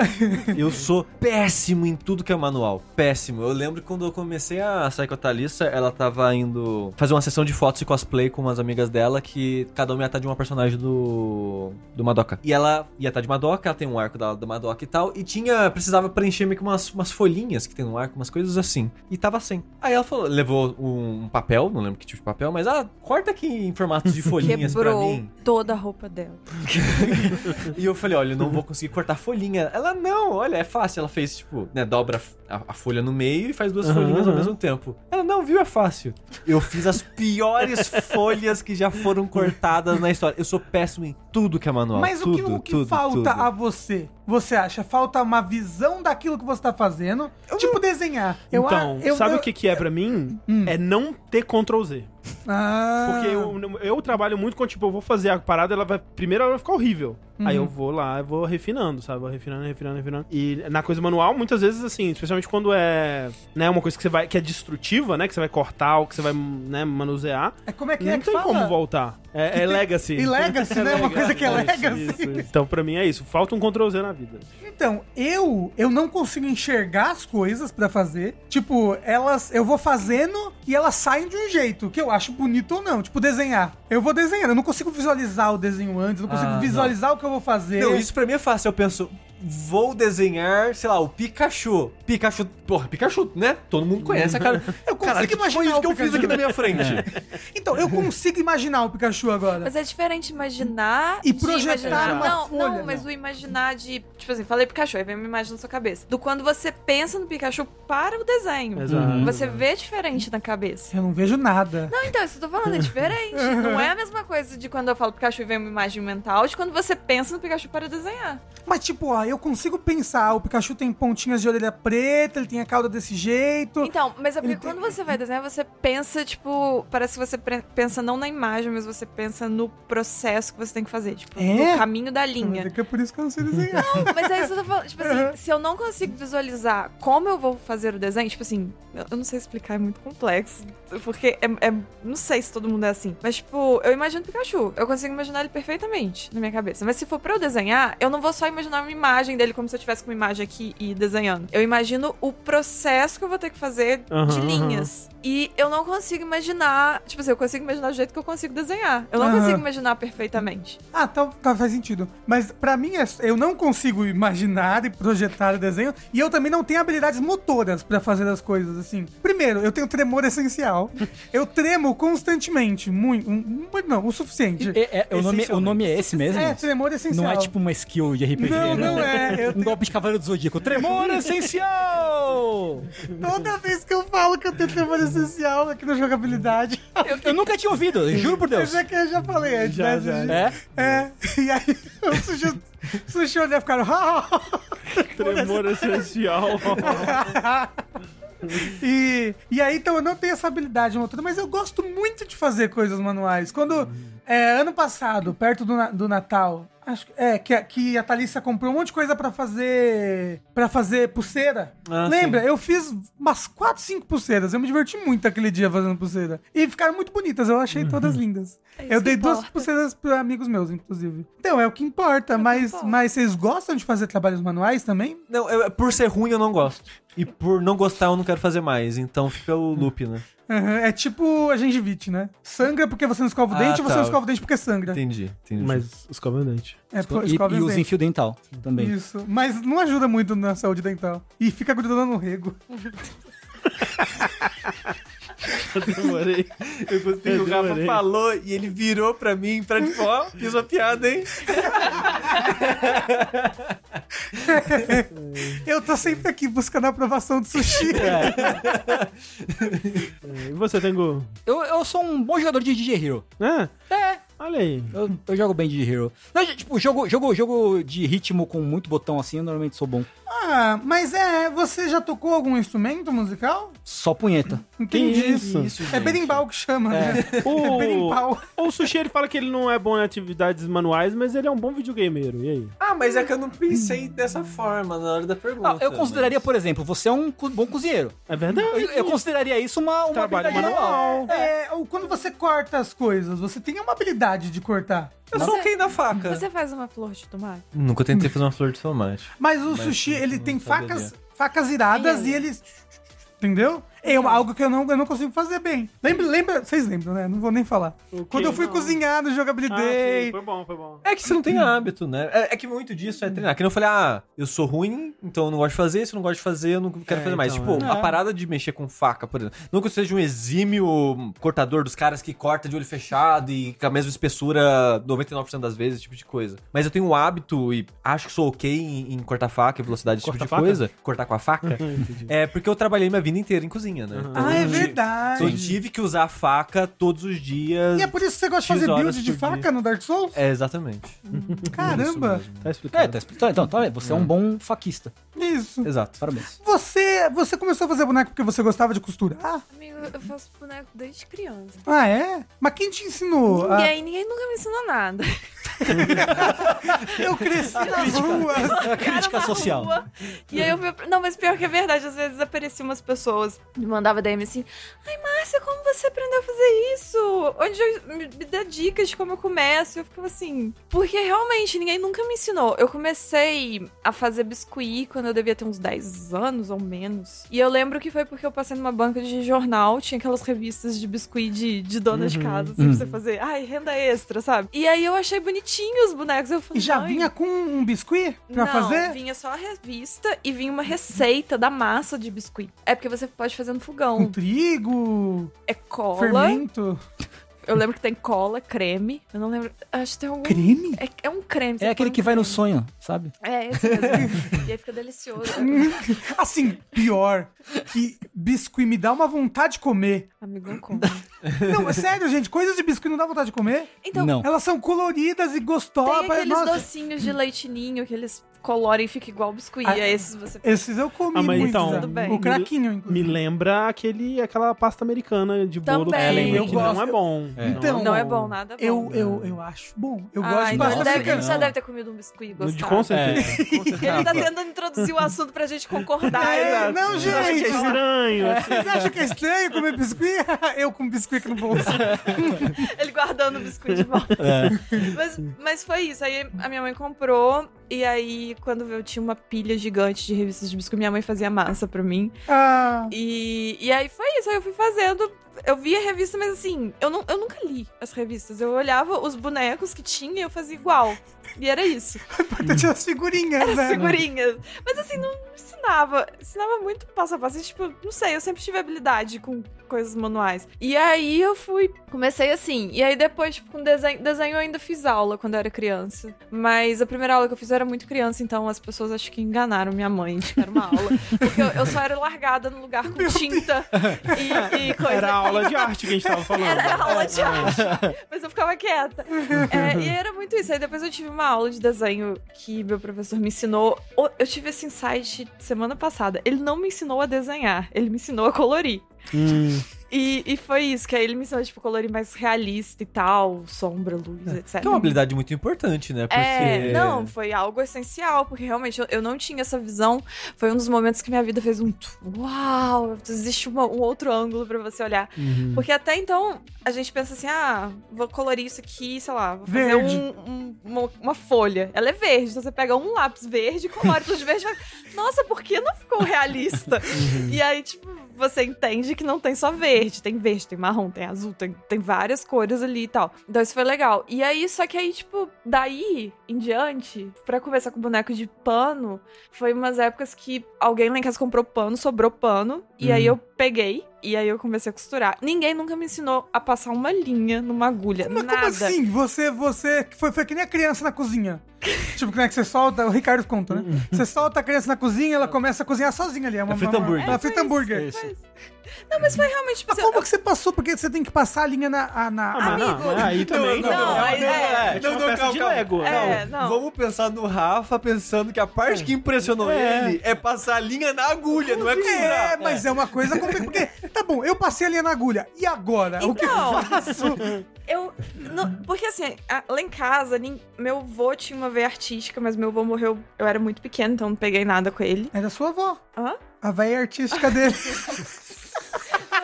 eu sou péssimo em tudo que é manual. Péssimo. Eu lembro quando eu comecei a sair com a Thalissa, ela tava indo fazer uma sessão de fotos e cosplay com umas amigas dela, que cada uma ia estar de uma personagem do. do Madoka. E ela ia estar de Madoka, ela tem um arco da, do Madoka e tal, e tinha. precisava preencher meio que umas, umas folhinhas que tem no arco, umas coisas assim. E tava sem. Aí ela falou, levou um, papel, não lembro que tipo de papel, mas ah, corta aqui em formato de folhinhas pra Quebrou mim. toda a roupa dela. E eu falei, olha, eu não vou conseguir cortar folhinha. Ela, não, olha, é fácil. Ela fez, tipo, né, dobra a, a folha no meio e faz duas Aham, folhinhas ao mesmo tempo. Ela, não, viu, é fácil. Eu fiz as piores folhas que já foram cortadas na história. Eu sou péssimo em tudo que é manual. Mas tudo, o que, o que tudo, falta tudo. a você? Você acha? Falta uma visão daquilo que você tá fazendo? tipo desenhar. Eu, então, eu, sabe eu- o que, que é pra mim? Hum. É não ter Ctrl Z. Ah, Porque eu, eu trabalho muito com, tipo, eu vou fazer a parada, ela vai. Primeiro ela vai ficar horrível. Aí eu vou lá, eu vou refinando, sabe? Vou refinando, refinando, refinando. E na coisa manual, muitas vezes, assim, especialmente quando é, né, uma coisa que você vai, que é destrutiva, né? Que você vai cortar ou que você vai, né, manusear. É como é que não é que tem fala? como voltar. É, é legacy. E legacy, né? Uma coisa que é Isso, legacy. isso, isso. Então, pra mim é isso. Falta um Ctrl Z na vida. Então, eu eu não consigo enxergar as coisas pra fazer. Tipo, elas eu vou fazendo e elas saem de um jeito que eu acho bonito ou não. Tipo, desenhar. Eu vou desenhando, eu não consigo visualizar o desenho antes, não consigo Ah, visualizar o que eu vou fazer. Não, isso pra mim é fácil. Eu penso, vou desenhar, sei lá, o Pikachu. Pikachu, porra, Pikachu, né? Todo mundo conhece a cara. Eu consigo Caralho, imaginar foi isso o que eu fiz Pikachu. aqui na minha frente. Então, eu consigo imaginar o Pikachu agora. Mas é diferente imaginar E de projetar imaginar. numa não, folha, não, mas não. o imaginar de. Tipo assim, falei Pikachu, aí vem uma imagem na sua cabeça. Do quando você pensa no Pikachu para o desenho. Exato. Você vê diferente na cabeça. Eu não vejo nada. Não, então, isso que eu tô falando, é diferente. Não é a mesma coisa de quando eu falo Pikachu e vem uma imagem mental, de quando você pensa no Pikachu para desenhar. Mas, tipo, ó, eu consigo pensar, o Pikachu tem pontinhas de orelha preta, ele tem a cauda desse jeito. Então, mas é porque Ele tem- quando você vai desenhar, você pensa, tipo, parece que você pensa não na imagem, mas você pensa no processo que você tem que fazer, tipo, É? no caminho da Mas linha. é que é por isso que eu não sei desenhar. Mas é isso que eu tô falando. Tipo assim, se eu não consigo visualizar como eu vou fazer o desenho, tipo assim, eu eu não sei explicar, é muito complexo. Porque é, é- Não sei se todo mundo é assim. Mas, tipo, eu imagino o Pikachu. Eu consigo imaginar ele perfeitamente na minha cabeça. Mas se for pra eu desenhar, eu não vou só imaginar uma imagem dele como se eu tivesse com uma imagem aqui e desenhando. Eu imagino o processo que eu vou ter que fazer de Aham, linhas. E eu não consigo imaginar. Tipo assim, eu consigo imaginar do jeito que eu consigo desenhar. Eu não Aham. consigo imaginar perfeitamente. Ah, tá, tá, faz sentido. Mas pra mim, é- eu não consigo imaginar e projetar o desenho. E eu também não tenho habilidades motoras pra fazer as coisas, assim. Primeiro, eu tenho tremor essencial. eu tremo constantemente. Muito. um- muito não, o suficiente. É- é- o, nome, o nome é esse mesmo? É, tremor essencial. Não é tipo uma skill de RPG, Não, né? não é. Eu Um golpe de cavaleiro do Zodíaco. Tremor essencial! Toda vez que eu falo que eu tenho tremor essencial aqui na jogabilidade. Eu nunca tinha ouvido, juro por Deus. Mas é que eu já falei antes, Já, né? já. É? É. E aí, o sushi, o sushi deve ficar. Tremor essencial. E, e aí, então, eu não tenho essa habilidade motora, mas eu gosto muito de fazer coisas manuais. Quando, é, ano passado, perto do, do Natal, acho que, é, que, a- que a Thalissa comprou um monte de coisa pra fazer, para fazer pulseira. Ah, Lembra? Eu fiz umas 4, 5 pulseiras. Eu me diverti muito aquele dia fazendo pulseira. E ficaram muito bonitas, eu achei todas lindas. É eu dei duas importa. pulseiras pra amigos meus, inclusive. Então, é o que importa, É o que mas, importa. mas vocês gostam de fazer trabalhos manuais também? Não, eu- por ser ruim eu não gosto. E por não gostar eu não quero fazer mais. Então fica o loop, né? Aham, É tipo a gengivite, né? Sangra porque você não escova o Ah, dente, você tá. não escova o dente porque sangra. Entendi, entendi. Mas escova o dente. É, E, escova e os usa em dentes. fio dental também. Isso. Mas não ajuda muito na saúde dental. E fica grudando no rego. Eu demorei. Eu gostei que o Rafa falou e ele virou pra mim pra tipo, ó, fiz uma piada, hein? Eu tô sempre aqui buscando a aprovação do sushi. E você, Tengu? Eu, eu sou um bom jogador de DJ Hero. É? É, Olha aí. eu, eu jogo bem DJ Hero. Não, tipo, jogo, jogo, jogo de ritmo com muito botão assim, eu normalmente sou bom. Ah, mas é, você já tocou algum instrumento musical? Só punheta. Entendi. isso? É berimbau que chama, né? É O, berimbau. o Sushi ele fala que ele não é bom em atividades manuais, mas ele é um bom videogameiro. E aí? Ah, mas é que eu não pensei dessa forma na hora da pergunta. Ah, eu consideraria, por exemplo, você é um bom cozinheiro. É verdade. Eu, eu consideraria isso uma, uma Trabalho habilidade manual. É, ou quando você corta as coisas, você tem uma habilidade de cortar. Eu sou quem da faca. Você faz uma flor de tomate? Nunca tentei fazer uma flor de tomate. Mas o sushi, ele tem facas, facas iradas e ai. eles. Entendeu? É uma- algo que eu não, eu não consigo fazer bem. Lembra, lembra, vocês lembram, né? Não vou nem falar. Quando eu fui Não. cozinhar no Jogability Ah, sim, foi bom, foi bom. É que você não tem hábito, né? É, é que muito disso é treinar. Que eu falei, ah, eu sou ruim, então eu não gosto de fazer. Se eu não gosto de fazer, eu não quero É, fazer mais. então, tipo, é. a parada de mexer com faca, por exemplo. Não que eu seja um exímio cortador dos caras que corta de olho fechado e com a mesma espessura 99% das vezes, esse tipo de coisa. Mas eu tenho um hábito e acho que sou ok em, em cortar faca e velocidade, esse tipo Cortar de faca? coisa. Cortar com a faca. É porque eu trabalhei minha vida inteira em cozinha, né? Uhum. Ah, é verdade. Eu tive que usar a faca todos os dias. E é por isso que você gosta de fazer build de faca dia. no Dark Souls? É, exatamente. Caramba! Tá É, explicado. tá explicado. Então, tá, você é um bom faquista. Isso. Exato. Parabéns. Você, você começou a fazer boneco porque você gostava de costurar? Amigo, eu faço boneco desde criança. Ah, é? Mas quem te ensinou? Ah, Ninguém, ninguém nunca me ensinou nada. eu cresci nas ruas. É a crítica social. rua. E aí eu fui. Não, mas pior que é verdade, às vezes apareciam umas pessoas, me mandava DM assim: Ai, Márcia, como você aprendeu a fazer isso? Onde eu me, dá dicas de como eu começo? Eu ficava assim. Porque realmente ninguém nunca me ensinou. Eu comecei a fazer biscuit quando eu devia ter uns 10 anos ou menos. E eu lembro que foi porque eu passei numa banca de jornal, tinha aquelas revistas de biscuit de, de dona de casa, assim, pra você fazer, ai, renda extra, sabe? E aí eu achei bonitinho os bonecos. Eu E falei, já "Ai, vinha com um biscuit pra não, fazer? vinha só a revista e vinha uma receita da massa de biscuit. É porque você pode fazer no Com fogão. trigo, É cola. fermento, Eu lembro que tem cola, creme. Eu não lembro. Acho que tem algum. creme? É, é um creme. É aquele que vai no creme. sonho, sabe? É, esse mesmo. e aí fica delicioso. Assim, pior que biscuit me dá uma vontade de comer. Amigo, não come. Não, é sério, gente, coisas de biscuit não dá vontade de comer. Então, Não. Elas são coloridas e tem gostosas. aqueles Nossa, docinhos de leitinho que eles colorem e fica igual biscuit. Ah, e aí esses você esses eu comi Ah, mas muito. então, tudo bem. O craquinho, Me inclusive. lembra aquele, aquela pasta americana de bolo Também. que, É, lembra que que- não é bom. É. Então, Não é bom, nada bom. Eu, eu, eu acho bom. Eu Ah, gosto de então pasta já deve, africana. ele já deve ter comido um biscuit e De, gostado. com certeza. Ele tá tentando introduzir o assunto pra gente concordar. É, não, acha que é gente. estranho? Vocês acham que é estranho comer biscuit? eu com biscuit aqui no bolso. Ele guardando o biscoito de volta. Mas, mas foi isso. Aí a minha mãe comprou. E aí, quando eu tinha uma pilha gigante de revistas de biscoito, minha mãe fazia massa pra mim. Ah, E, e aí foi isso. Aí eu fui fazendo. Eu vi a revista, mas assim, eu, não, eu nunca li as revistas. Eu olhava os bonecos que tinha e eu fazia igual. E era isso. importante as figurinhas, Era né? figurinhas. Mas assim, não ensinava. Ensinava muito passo a passo. E, tipo, não sei, eu sempre tive habilidade com coisas manuais. E aí eu fui, comecei assim. E aí depois, tipo, com desenho, desenho eu ainda fiz aula quando eu era criança. Mas a primeira aula que eu fiz eu era muito criança, então as pessoas acho que enganaram minha mãe de que era uma aula. Porque eu, eu só era largada no lugar com tinta e, e coisa. Era aula de arte que a gente tava falando. Era aula de arte. Mas eu ficava quieta. É, e era muito isso. Aí depois eu tive uma aula de desenho que meu professor me ensinou. Eu tive esse insight semana passada. Ele não me ensinou a desenhar, ele me ensinou a colorir. Hum, E, e foi isso, que aí ele me ensinou, tipo, colorir mais realista e tal, sombra, luz, etc. Que é uma habilidade muito importante, né? Porque... É, não, foi algo essencial, porque realmente eu, eu não tinha essa visão. Foi um dos momentos que minha vida fez um uau, existe uma- um outro ângulo pra você olhar. uhum. Porque até então a gente pensa assim: ah, vou colorir isso aqui, sei lá, vou fazer um- um- uma, uma folha. Ela é verde, então você pega um lápis verde, colore tudo de verde e fala, nossa, por que não ficou realista? E aí, tipo, você entende que não tem só verde. Tem verde, tem marrom, tem azul, tem, tem várias cores ali e tal. Então isso foi legal. E aí, só que aí, tipo, daí em diante, pra conversar com boneco de pano, foi umas épocas que alguém lá em casa comprou pano, sobrou pano. E aí eu peguei. E aí eu comecei a costurar. Ninguém nunca me ensinou a passar uma linha numa agulha. Mas nada. como assim? Você, você foi, foi que nem a criança na cozinha. tipo, como é que você solta? O Ricardo conta, né? Você solta a criança na cozinha, ela começa a cozinhar sozinha ali. É uma, frita uma- hambúrguer. Ela frita Foi isso, hambúrguer. Isso. Não, mas foi realmente. Tipo, Mas como que você passou? Porque você tem que passar a linha na. a- na- Ah, mas não, Amigo. é, aí também. não, não, aí- é. É tipo uma peça de Lego. É, não. Vamos pensar no Rafa pensando que a parte que impressionou É. ele é passar a linha na agulha, não é É, costurar. mas é uma coisa complicada. Porque, tá bom, eu passei a linha na agulha. E agora? O que eu Então. faço? Eu. não- porque assim, lá em casa, meu avô tinha uma veia artística, mas meu avô morreu. Eu era muito pequena, então não peguei nada com ele. Era sua avó. Hã? A véia artística dele.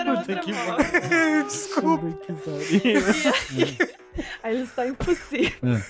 Era outra que avó. Desculpa. Aí ele está impossível.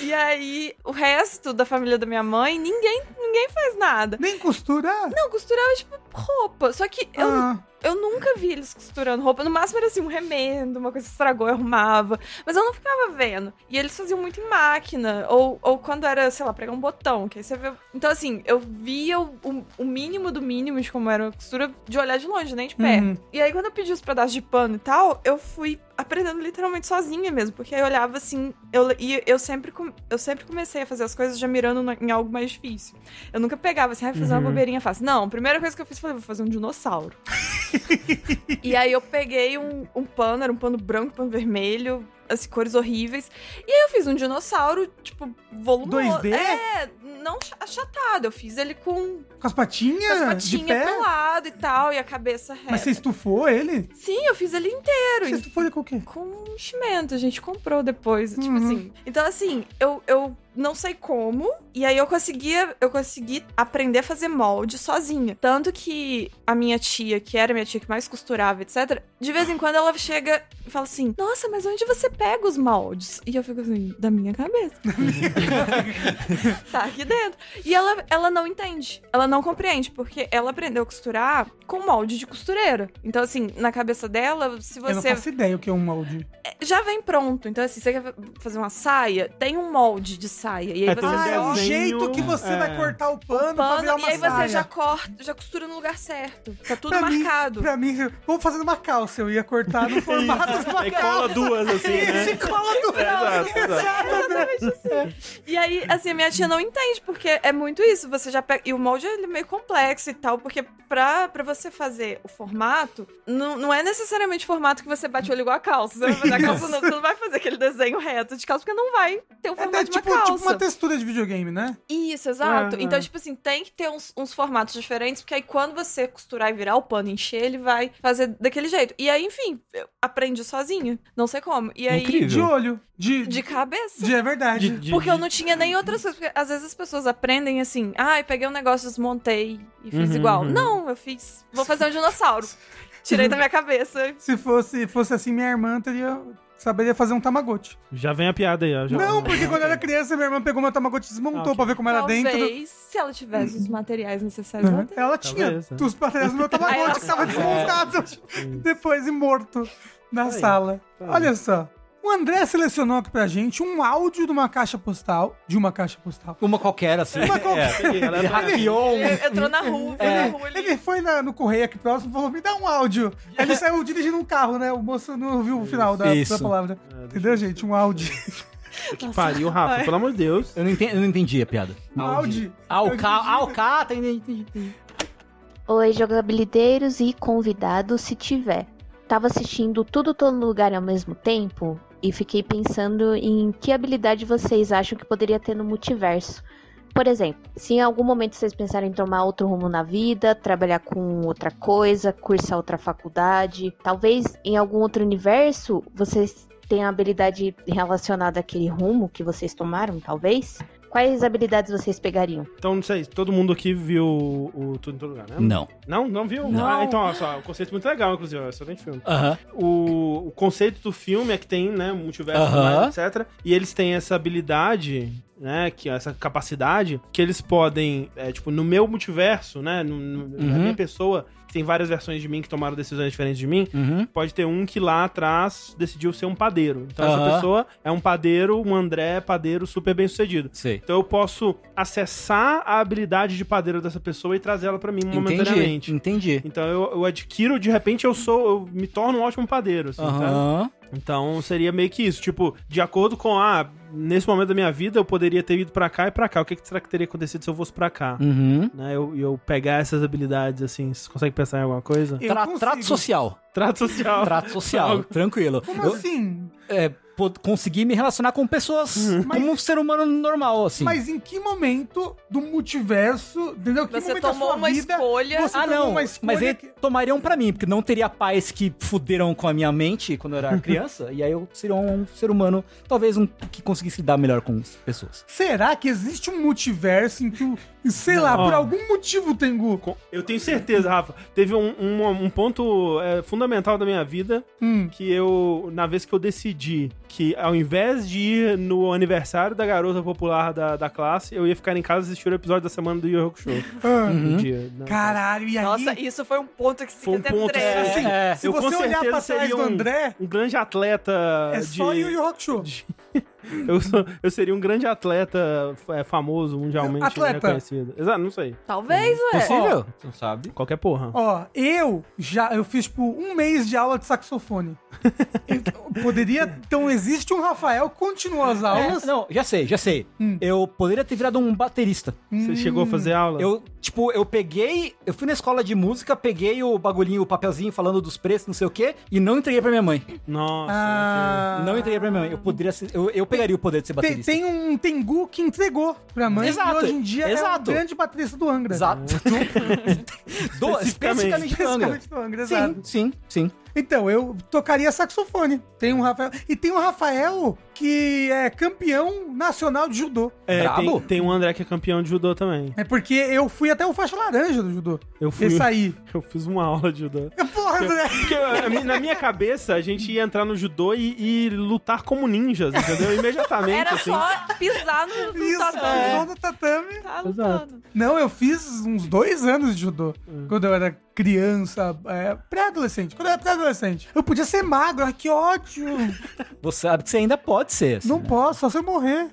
E aí, o resto da família da minha mãe, ninguém, ninguém faz nada. Nem costurar. Não, costurava, tipo, roupa. Só que eu, Ah, eu nunca vi eles costurando roupa. No máximo era assim, um remendo, uma coisa que estragou, eu arrumava. Mas eu não ficava vendo. E eles faziam muito em máquina. Ou, ou quando era, sei lá, pregar um botão. Que aí você vê... Então, assim, eu via o, o- o mínimo do mínimo de como era a costura de olhar de longe, nem de perto. Uhum. E aí, quando eu pedi os pedaços de pano e tal, eu fui aprendendo literalmente sozinha mesmo. Porque aí eu olhava assim, eu, e eu sempre, com- eu sempre comecei a fazer as coisas já mirando na- em algo mais difícil. Eu nunca pegava assim, ah, fazer uma Uhum. bobeirinha fácil. Não, a primeira coisa que eu fiz foi, vou fazer um dinossauro. e aí eu peguei um, um pano, era um pano branco, pano vermelho, assim, cores horríveis. E aí eu fiz um dinossauro, tipo, volumoso. 2D? É, não ach- achatado. Eu fiz ele com com as patinhas? as de patinhas pro lado e tal, e a cabeça reta. Mas você estufou ele? Sim, eu fiz ele inteiro. Você estufou ele com o quê? Com enchimento, a gente comprou depois, tipo Uhum. assim. Então, assim, eu, eu não sei como, e aí eu conseguia, eu consegui aprender a fazer molde sozinha. Tanto que a minha tia, que era a minha tia que mais costurava, etc., de vez em quando ela chega e fala assim: Nossa, mas onde você pega os moldes? E eu fico assim, da minha cabeça. tá aqui dentro. E ela, ela não entende. Ela não compreende, porque ela aprendeu a costurar com molde de costureira. Então, assim, na cabeça dela, se Eu não você faço ideia o que é um molde. já vem pronto. Então, assim, você quer fazer uma saia, tem um molde de saia. E aí É, você Ah, é o jeito que você é. vai cortar o pano, pra virar pano, uma e aí você saia. já corta, já costura no lugar certo. Tá tudo Pra mim- marcado. Pra mim, vamos fazer uma calça. Eu ia cortar no formato de uma calça. cola duas, assim, né? Esse cola do É. Exatamente assim. E aí, assim, a minha tia não entende, porque é muito isso. Você já pega. E o molde ele é meio complexo e tal, porque pra, pra você fazer o formato, não, não é necessariamente o formato que você bate o olho igual a calça. Você vai fazer a calça, não, você não vai fazer aquele desenho reto de calça, porque não vai ter o É, formato é de uma tipo, calça. Tipo uma textura de videogame, né? Isso, exato. É, então, é. tipo assim, tem que ter uns, uns formatos diferentes, porque aí quando você costurar e virar o pano e encher, ele vai fazer daquele jeito. E aí, enfim, eu aprendi sozinha. Não sei como. E aí, Incrível. De olho. De, de cabeça. de- é verdade. De- de- Porque eu não tinha nem outras coisas. Porque às vezes as pessoas aprendem assim, ah, eu peguei um negócio, desmontei e fiz Uhum, igual. uhum. Não, eu fiz. Vou fazer um dinossauro. Tirei da minha cabeça. Se fosse, fosse assim, minha irmã teria, saberia fazer um tamagotchi. Já vem a piada aí, ó. Já... Não, porque quando eu era criança, minha irmã pegou meu tamagotchi e desmontou Ah, ok. pra ver como era Talvez, dentro. se ela tivesse os materiais necessários, ela teria. Ela tinha Talvez, é. os materiais do meu tamagotchi que tava desmontado depois e morto na Aí, sala. tá aí. Olha só. O André selecionou aqui pra gente um áudio de uma caixa postal. De uma caixa postal. Uma qualquer, assim. Uma qualquer. É, peguei, ela Ele tá- hackeou um... Ele entrou na rua, foi na rua ali. Ele foi na- no correio aqui próximo e falou: me dá um áudio. Aí ele saiu dirigindo um carro, né? O moço não ouviu o final da, da palavra. Entendeu, gente? Um áudio. Que pariu, Rafa, Ai. pelo amor de Deus. Eu não entendi, eu não entendi a piada. Um áudio. Ah, o Eu K, entendi. ah, o K, tá, entendi, entendi, entendi. Oi, jogabilideiros e convidados, se tiver. Tava assistindo tudo todo lugar ao mesmo tempo e fiquei pensando em que habilidade vocês acham que poderia ter no multiverso. Por exemplo, se em algum momento vocês pensarem em tomar outro rumo na vida, trabalhar com outra coisa, cursar outra faculdade, talvez em algum outro universo vocês tenham habilidade relacionada àquele rumo que vocês tomaram, talvez. Quais habilidades vocês pegariam? Então, não sei, todo mundo aqui viu o, o Tudo em Todo Lugar, né? Não. Não? Não viu? Não. Ah, então, olha só, o conceito é muito legal, inclusive, é um excelente filme. Aham. O, o conceito do filme é que tem, né, multiverso, Aham. etc. E eles têm essa habilidade, né, que essa capacidade, que eles podem, é, tipo, no meu multiverso, né, no, no- na Uhum. minha pessoa, tem várias versões de mim que tomaram decisões diferentes de mim. Uhum. Pode ter um que lá atrás decidiu ser um padeiro. Então Aham. essa pessoa é um padeiro, um André padeiro super bem sucedido. Sei. Então eu posso acessar a habilidade de padeiro dessa pessoa e trazer ela pra mim Entendi. momentaneamente. Entendi. Então eu, eu adquiro, de repente eu sou, eu me torno um ótimo padeiro, assim, sabe? Aham. Então seria meio que isso, tipo, de acordo com ah, nesse momento da minha vida eu poderia ter ido pra cá e pra cá. O que, que será que teria acontecido se eu fosse pra cá? Uhum. Né, eu, eu pegar essas habilidades assim, vocês conseguem pensar em alguma coisa? Tra- consigo. trato social. Trato social. Trato social. Tranquilo. Como Eu, assim? é, conseguir me relacionar com pessoas como um ser humano normal, assim. Mas em que momento do multiverso, entendeu? Que Você tomou uma vida escolha. você Ah, tomou não, uma escolha mas eles que- tomariam pra mim, porque não teria pais que fuderam com a minha mente quando eu era criança, e aí eu seria um ser humano, talvez um que conseguisse lidar melhor com as pessoas. Será que existe um multiverso em que, o- sei lá, por algum motivo, Tengu? Eu tenho certeza, Rafa. Teve um, um, um ponto é, fundamental da minha vida Hum. que eu, na vez que eu decidi que ao invés de ir no aniversário da garota popular da, da classe, eu ia ficar em casa assistir o episódio da semana do Yu Yu Hakusho. Ah, No dia, né? Caralho, e aí? Nossa, isso foi um ponto que se Foi um ponto, André. é, assim, é. se eu você olhar pra trás do um- André, Um grande atleta é de... só Yu Yu Hakusho. Eu, sou- eu seria um grande atleta é, famoso, mundialmente Atleta. reconhecido. Exato, não sei. Talvez, ué. Possível? Você não sabe? Qualquer porra. Ó, eu já eu fiz tipo um mês de aula de saxofone. Eu poderia. Então existe um Rafael que continua as aulas. É, não, já sei, já sei. Hum. Eu poderia ter virado um baterista. Você chegou a fazer aula? Eu, tipo, eu peguei. Eu fui na escola de música, peguei o bagulhinho, o papelzinho falando dos preços, não sei o quê, e não entreguei pra minha mãe. Nossa. Ah, Não entreguei pra minha mãe. Eu poderia ser. Eu, eu pegaria o poder de ser tem, baterista. tem um Tengu que entregou pra mãe Exato, e hoje em dia é exato. o grande baterista do Angra. Exato. Do, especificamente do Angra. Especificamente do Angra. Sim, sim, sim. Então, eu tocaria saxofone. Tem um Rafael. E tem um Rafael que é campeão nacional de judô. É, tem, tem um André que é campeão de judô também. É porque eu fui até o faixa laranja do judô. Eu fui. Esse aí. Eu fiz uma aula de judô. Porra, André. Porque mi- na minha cabeça, a gente ia entrar no judô e, e lutar como ninjas, entendeu? Imediatamente, Era assim. só pisar no, no Isso, tatame. é. do tatame. Tá. Não, eu fiz uns dois anos de judô. Hum. Quando eu era criança, é, pré-adolescente. Quando eu era pré-adolescente. Eu podia ser magro, ai, que ódio. Você sabe que você ainda pode ser. assim, Não né? posso, só se eu morrer.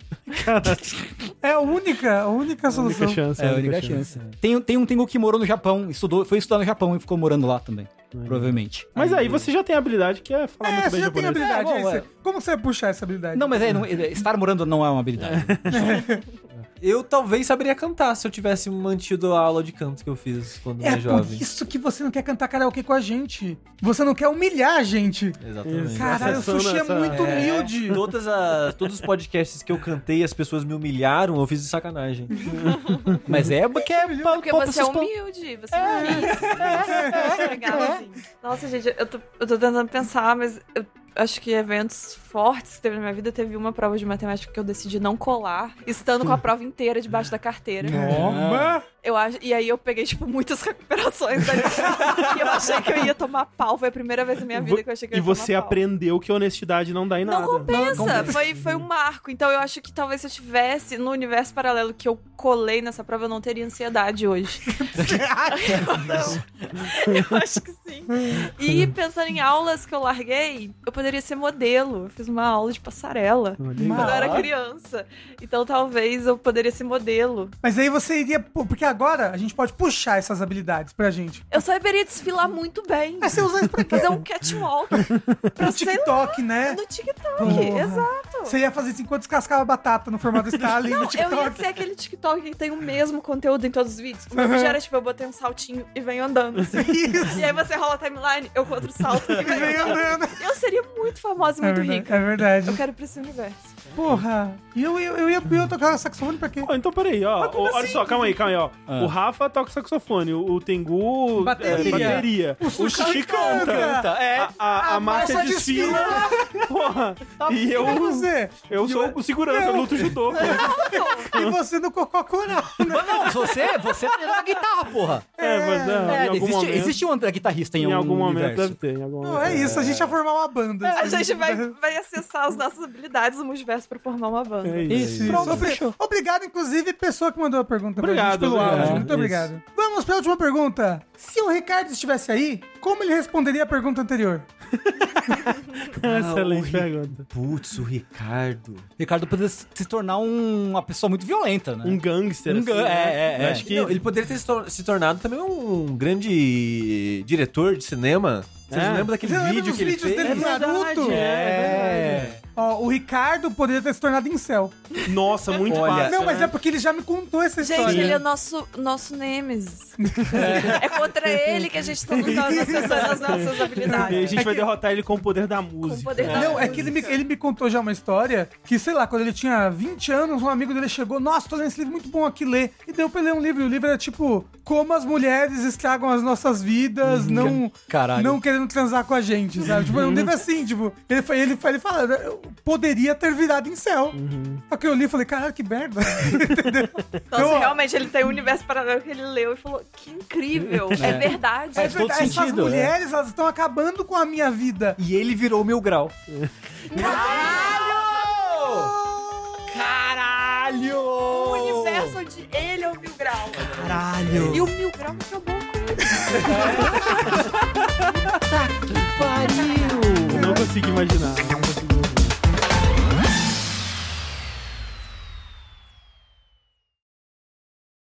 É a única, a única A solução. única chance. É a única chance. Tem, tem um Tengu que morou no Japão, estudou, foi estudar no Japão e ficou morando lá também. Provavelmente. Mas aí você já tem a habilidade que é falar É, muito você bem já tem japonês. habilidade. É, bom, aí você- é. Como você vai puxar essa habilidade? Não, mas é, não- é, estar morando não é uma habilidade. Eu talvez saberia cantar se eu tivesse mantido a aula de canto que eu fiz quando É era por jovem. isso que você não quer cantar karaokê com a gente. Você não quer humilhar a gente. Exatamente. Caralho, o sushi é muito É, humilde. Todas as, todos os podcasts que eu cantei, as pessoas me humilharam, eu fiz de sacanagem. Mas é porque é pra, Porque pra você é humilde, você não quis. Legal, assim. Nossa, gente, eu tô, eu tô tentando pensar, mas eu acho que eventos fortes que teve na minha vida, teve uma prova de matemática que eu decidi não colar, estando com a prova inteira debaixo da carteira. Toma. Eu acho, e aí eu peguei, tipo, muitas recuperações dali. e eu achei que eu ia tomar pau. Foi a primeira vez na minha vida que eu achei que eu E ia você tomar pau. aprendeu que honestidade não dá em nada. Não compensa. Foi, foi um marco. Então eu acho que talvez se eu tivesse no universo paralelo que eu colei nessa prova, eu não teria ansiedade hoje. eu acho que sim. E pensando em aulas que eu larguei, eu poderia ser modelo. Eu fiz uma aula de passarela quando eu era criança. Então talvez eu poderia ser modelo. Mas aí você iria. Porque agora a gente pode puxar essas habilidades pra gente. Eu saberia desfilar muito bem. Aí você usa isso pra quê? Fazer um catwalk pra No sei lá, TikTok, né? no TikTok. Porra. Exato. Você ia fazer isso enquanto descascava batata no formato Stalin no eu ia TikTok. ser aquele TikTok que tem o mesmo conteúdo em todos os vídeos. O meu vídeo era tipo, eu botei um saltinho e venho andando. Assim. Isso. E aí você rola a timeline, eu com outro salto e venho andando. Eu seria muito famosa e É muito verdade, rica. é verdade. Eu quero ir pra esse universo. Porra. E eu, eu, eu ia, eu ia tocar saxofone pra quê? Pô, então peraí, ó. Ó, olha assim? só, calma aí, calma aí, ó. Ah. O Rafa toca saxofone, o, o Tengu. Bateria. é, bateria. O Sushi canta. É. A, a, a Márcia Márcia desfila. Porra. E eu. Você? Eu sou o segurança, eu luto judô. E você no cocô coral, né? Não, você, você é na guitarra, porra. É, mas é, É, em algum existe, momento. existe um André guitarrista em, Em algum momento deve ter. Em algum Não, momento. é isso, a gente ia formar uma banda. A gente vai, vai acessar as nossas habilidades no multiverso universo pra formar uma banda. É Isso, isso. pronto, Obri- fechou. Obrigado, inclusive, pessoa que mandou a pergunta pra Obrigado, gente pelo obrigado. áudio. Muito Isso. obrigado. Vamos pra última pergunta. Se o Ricardo estivesse aí, como ele responderia a pergunta anterior? Excelente o pergunta. Putz, o Ricardo. Ricardo poderia se tornar um- uma pessoa muito violenta, né? Um gangster. Um assim, gan- né? é, é, é. Acho que. Não, ele poderia ter se tor- se tornado também um grande diretor de cinema. Vocês É. lembram daquele Você lembra vídeo dos que ele fez? dele? Naruto? É. Ó, o Ricardo poderia ter se tornado incel. Nossa, muito Olha, fácil. Não, mas né? é porque ele já me contou essa Gente, história. ele é nosso, nosso Nemesis. É. contra ele que a gente tá lutando acessando as nossas E a habilidades. gente É vai que- derrotar ele com o poder da Com música. o poder da Não, é que ele me, ele me contou já uma história que, sei lá, quando ele tinha 20 anos, um amigo dele chegou, nossa, tô lendo esse livro muito bom aqui, ler. E deu pra ler um livro. E o livro era tipo, como as mulheres estragam as nossas vidas, não, Caralho. não querendo transar com a gente, sabe? Tipo, é um livro assim, tipo, ele, foi- ele, foi- ele fala, eu poderia ter virado em céu. Só que eu li e falei, caralho, que merda. Entendeu? Nossa, Eu- realmente, ele tem um universo paralelo que ele leu e falou: que incrível, é, verdade. É Faz todo verdade, essas sentido, mulheres, elas estão acabando com a minha vida. E ele virou mil grau. Caralho! O universo onde ele é o mil grau. Caralho! E o mil grau acabou com ele. Eu não consigo imaginar.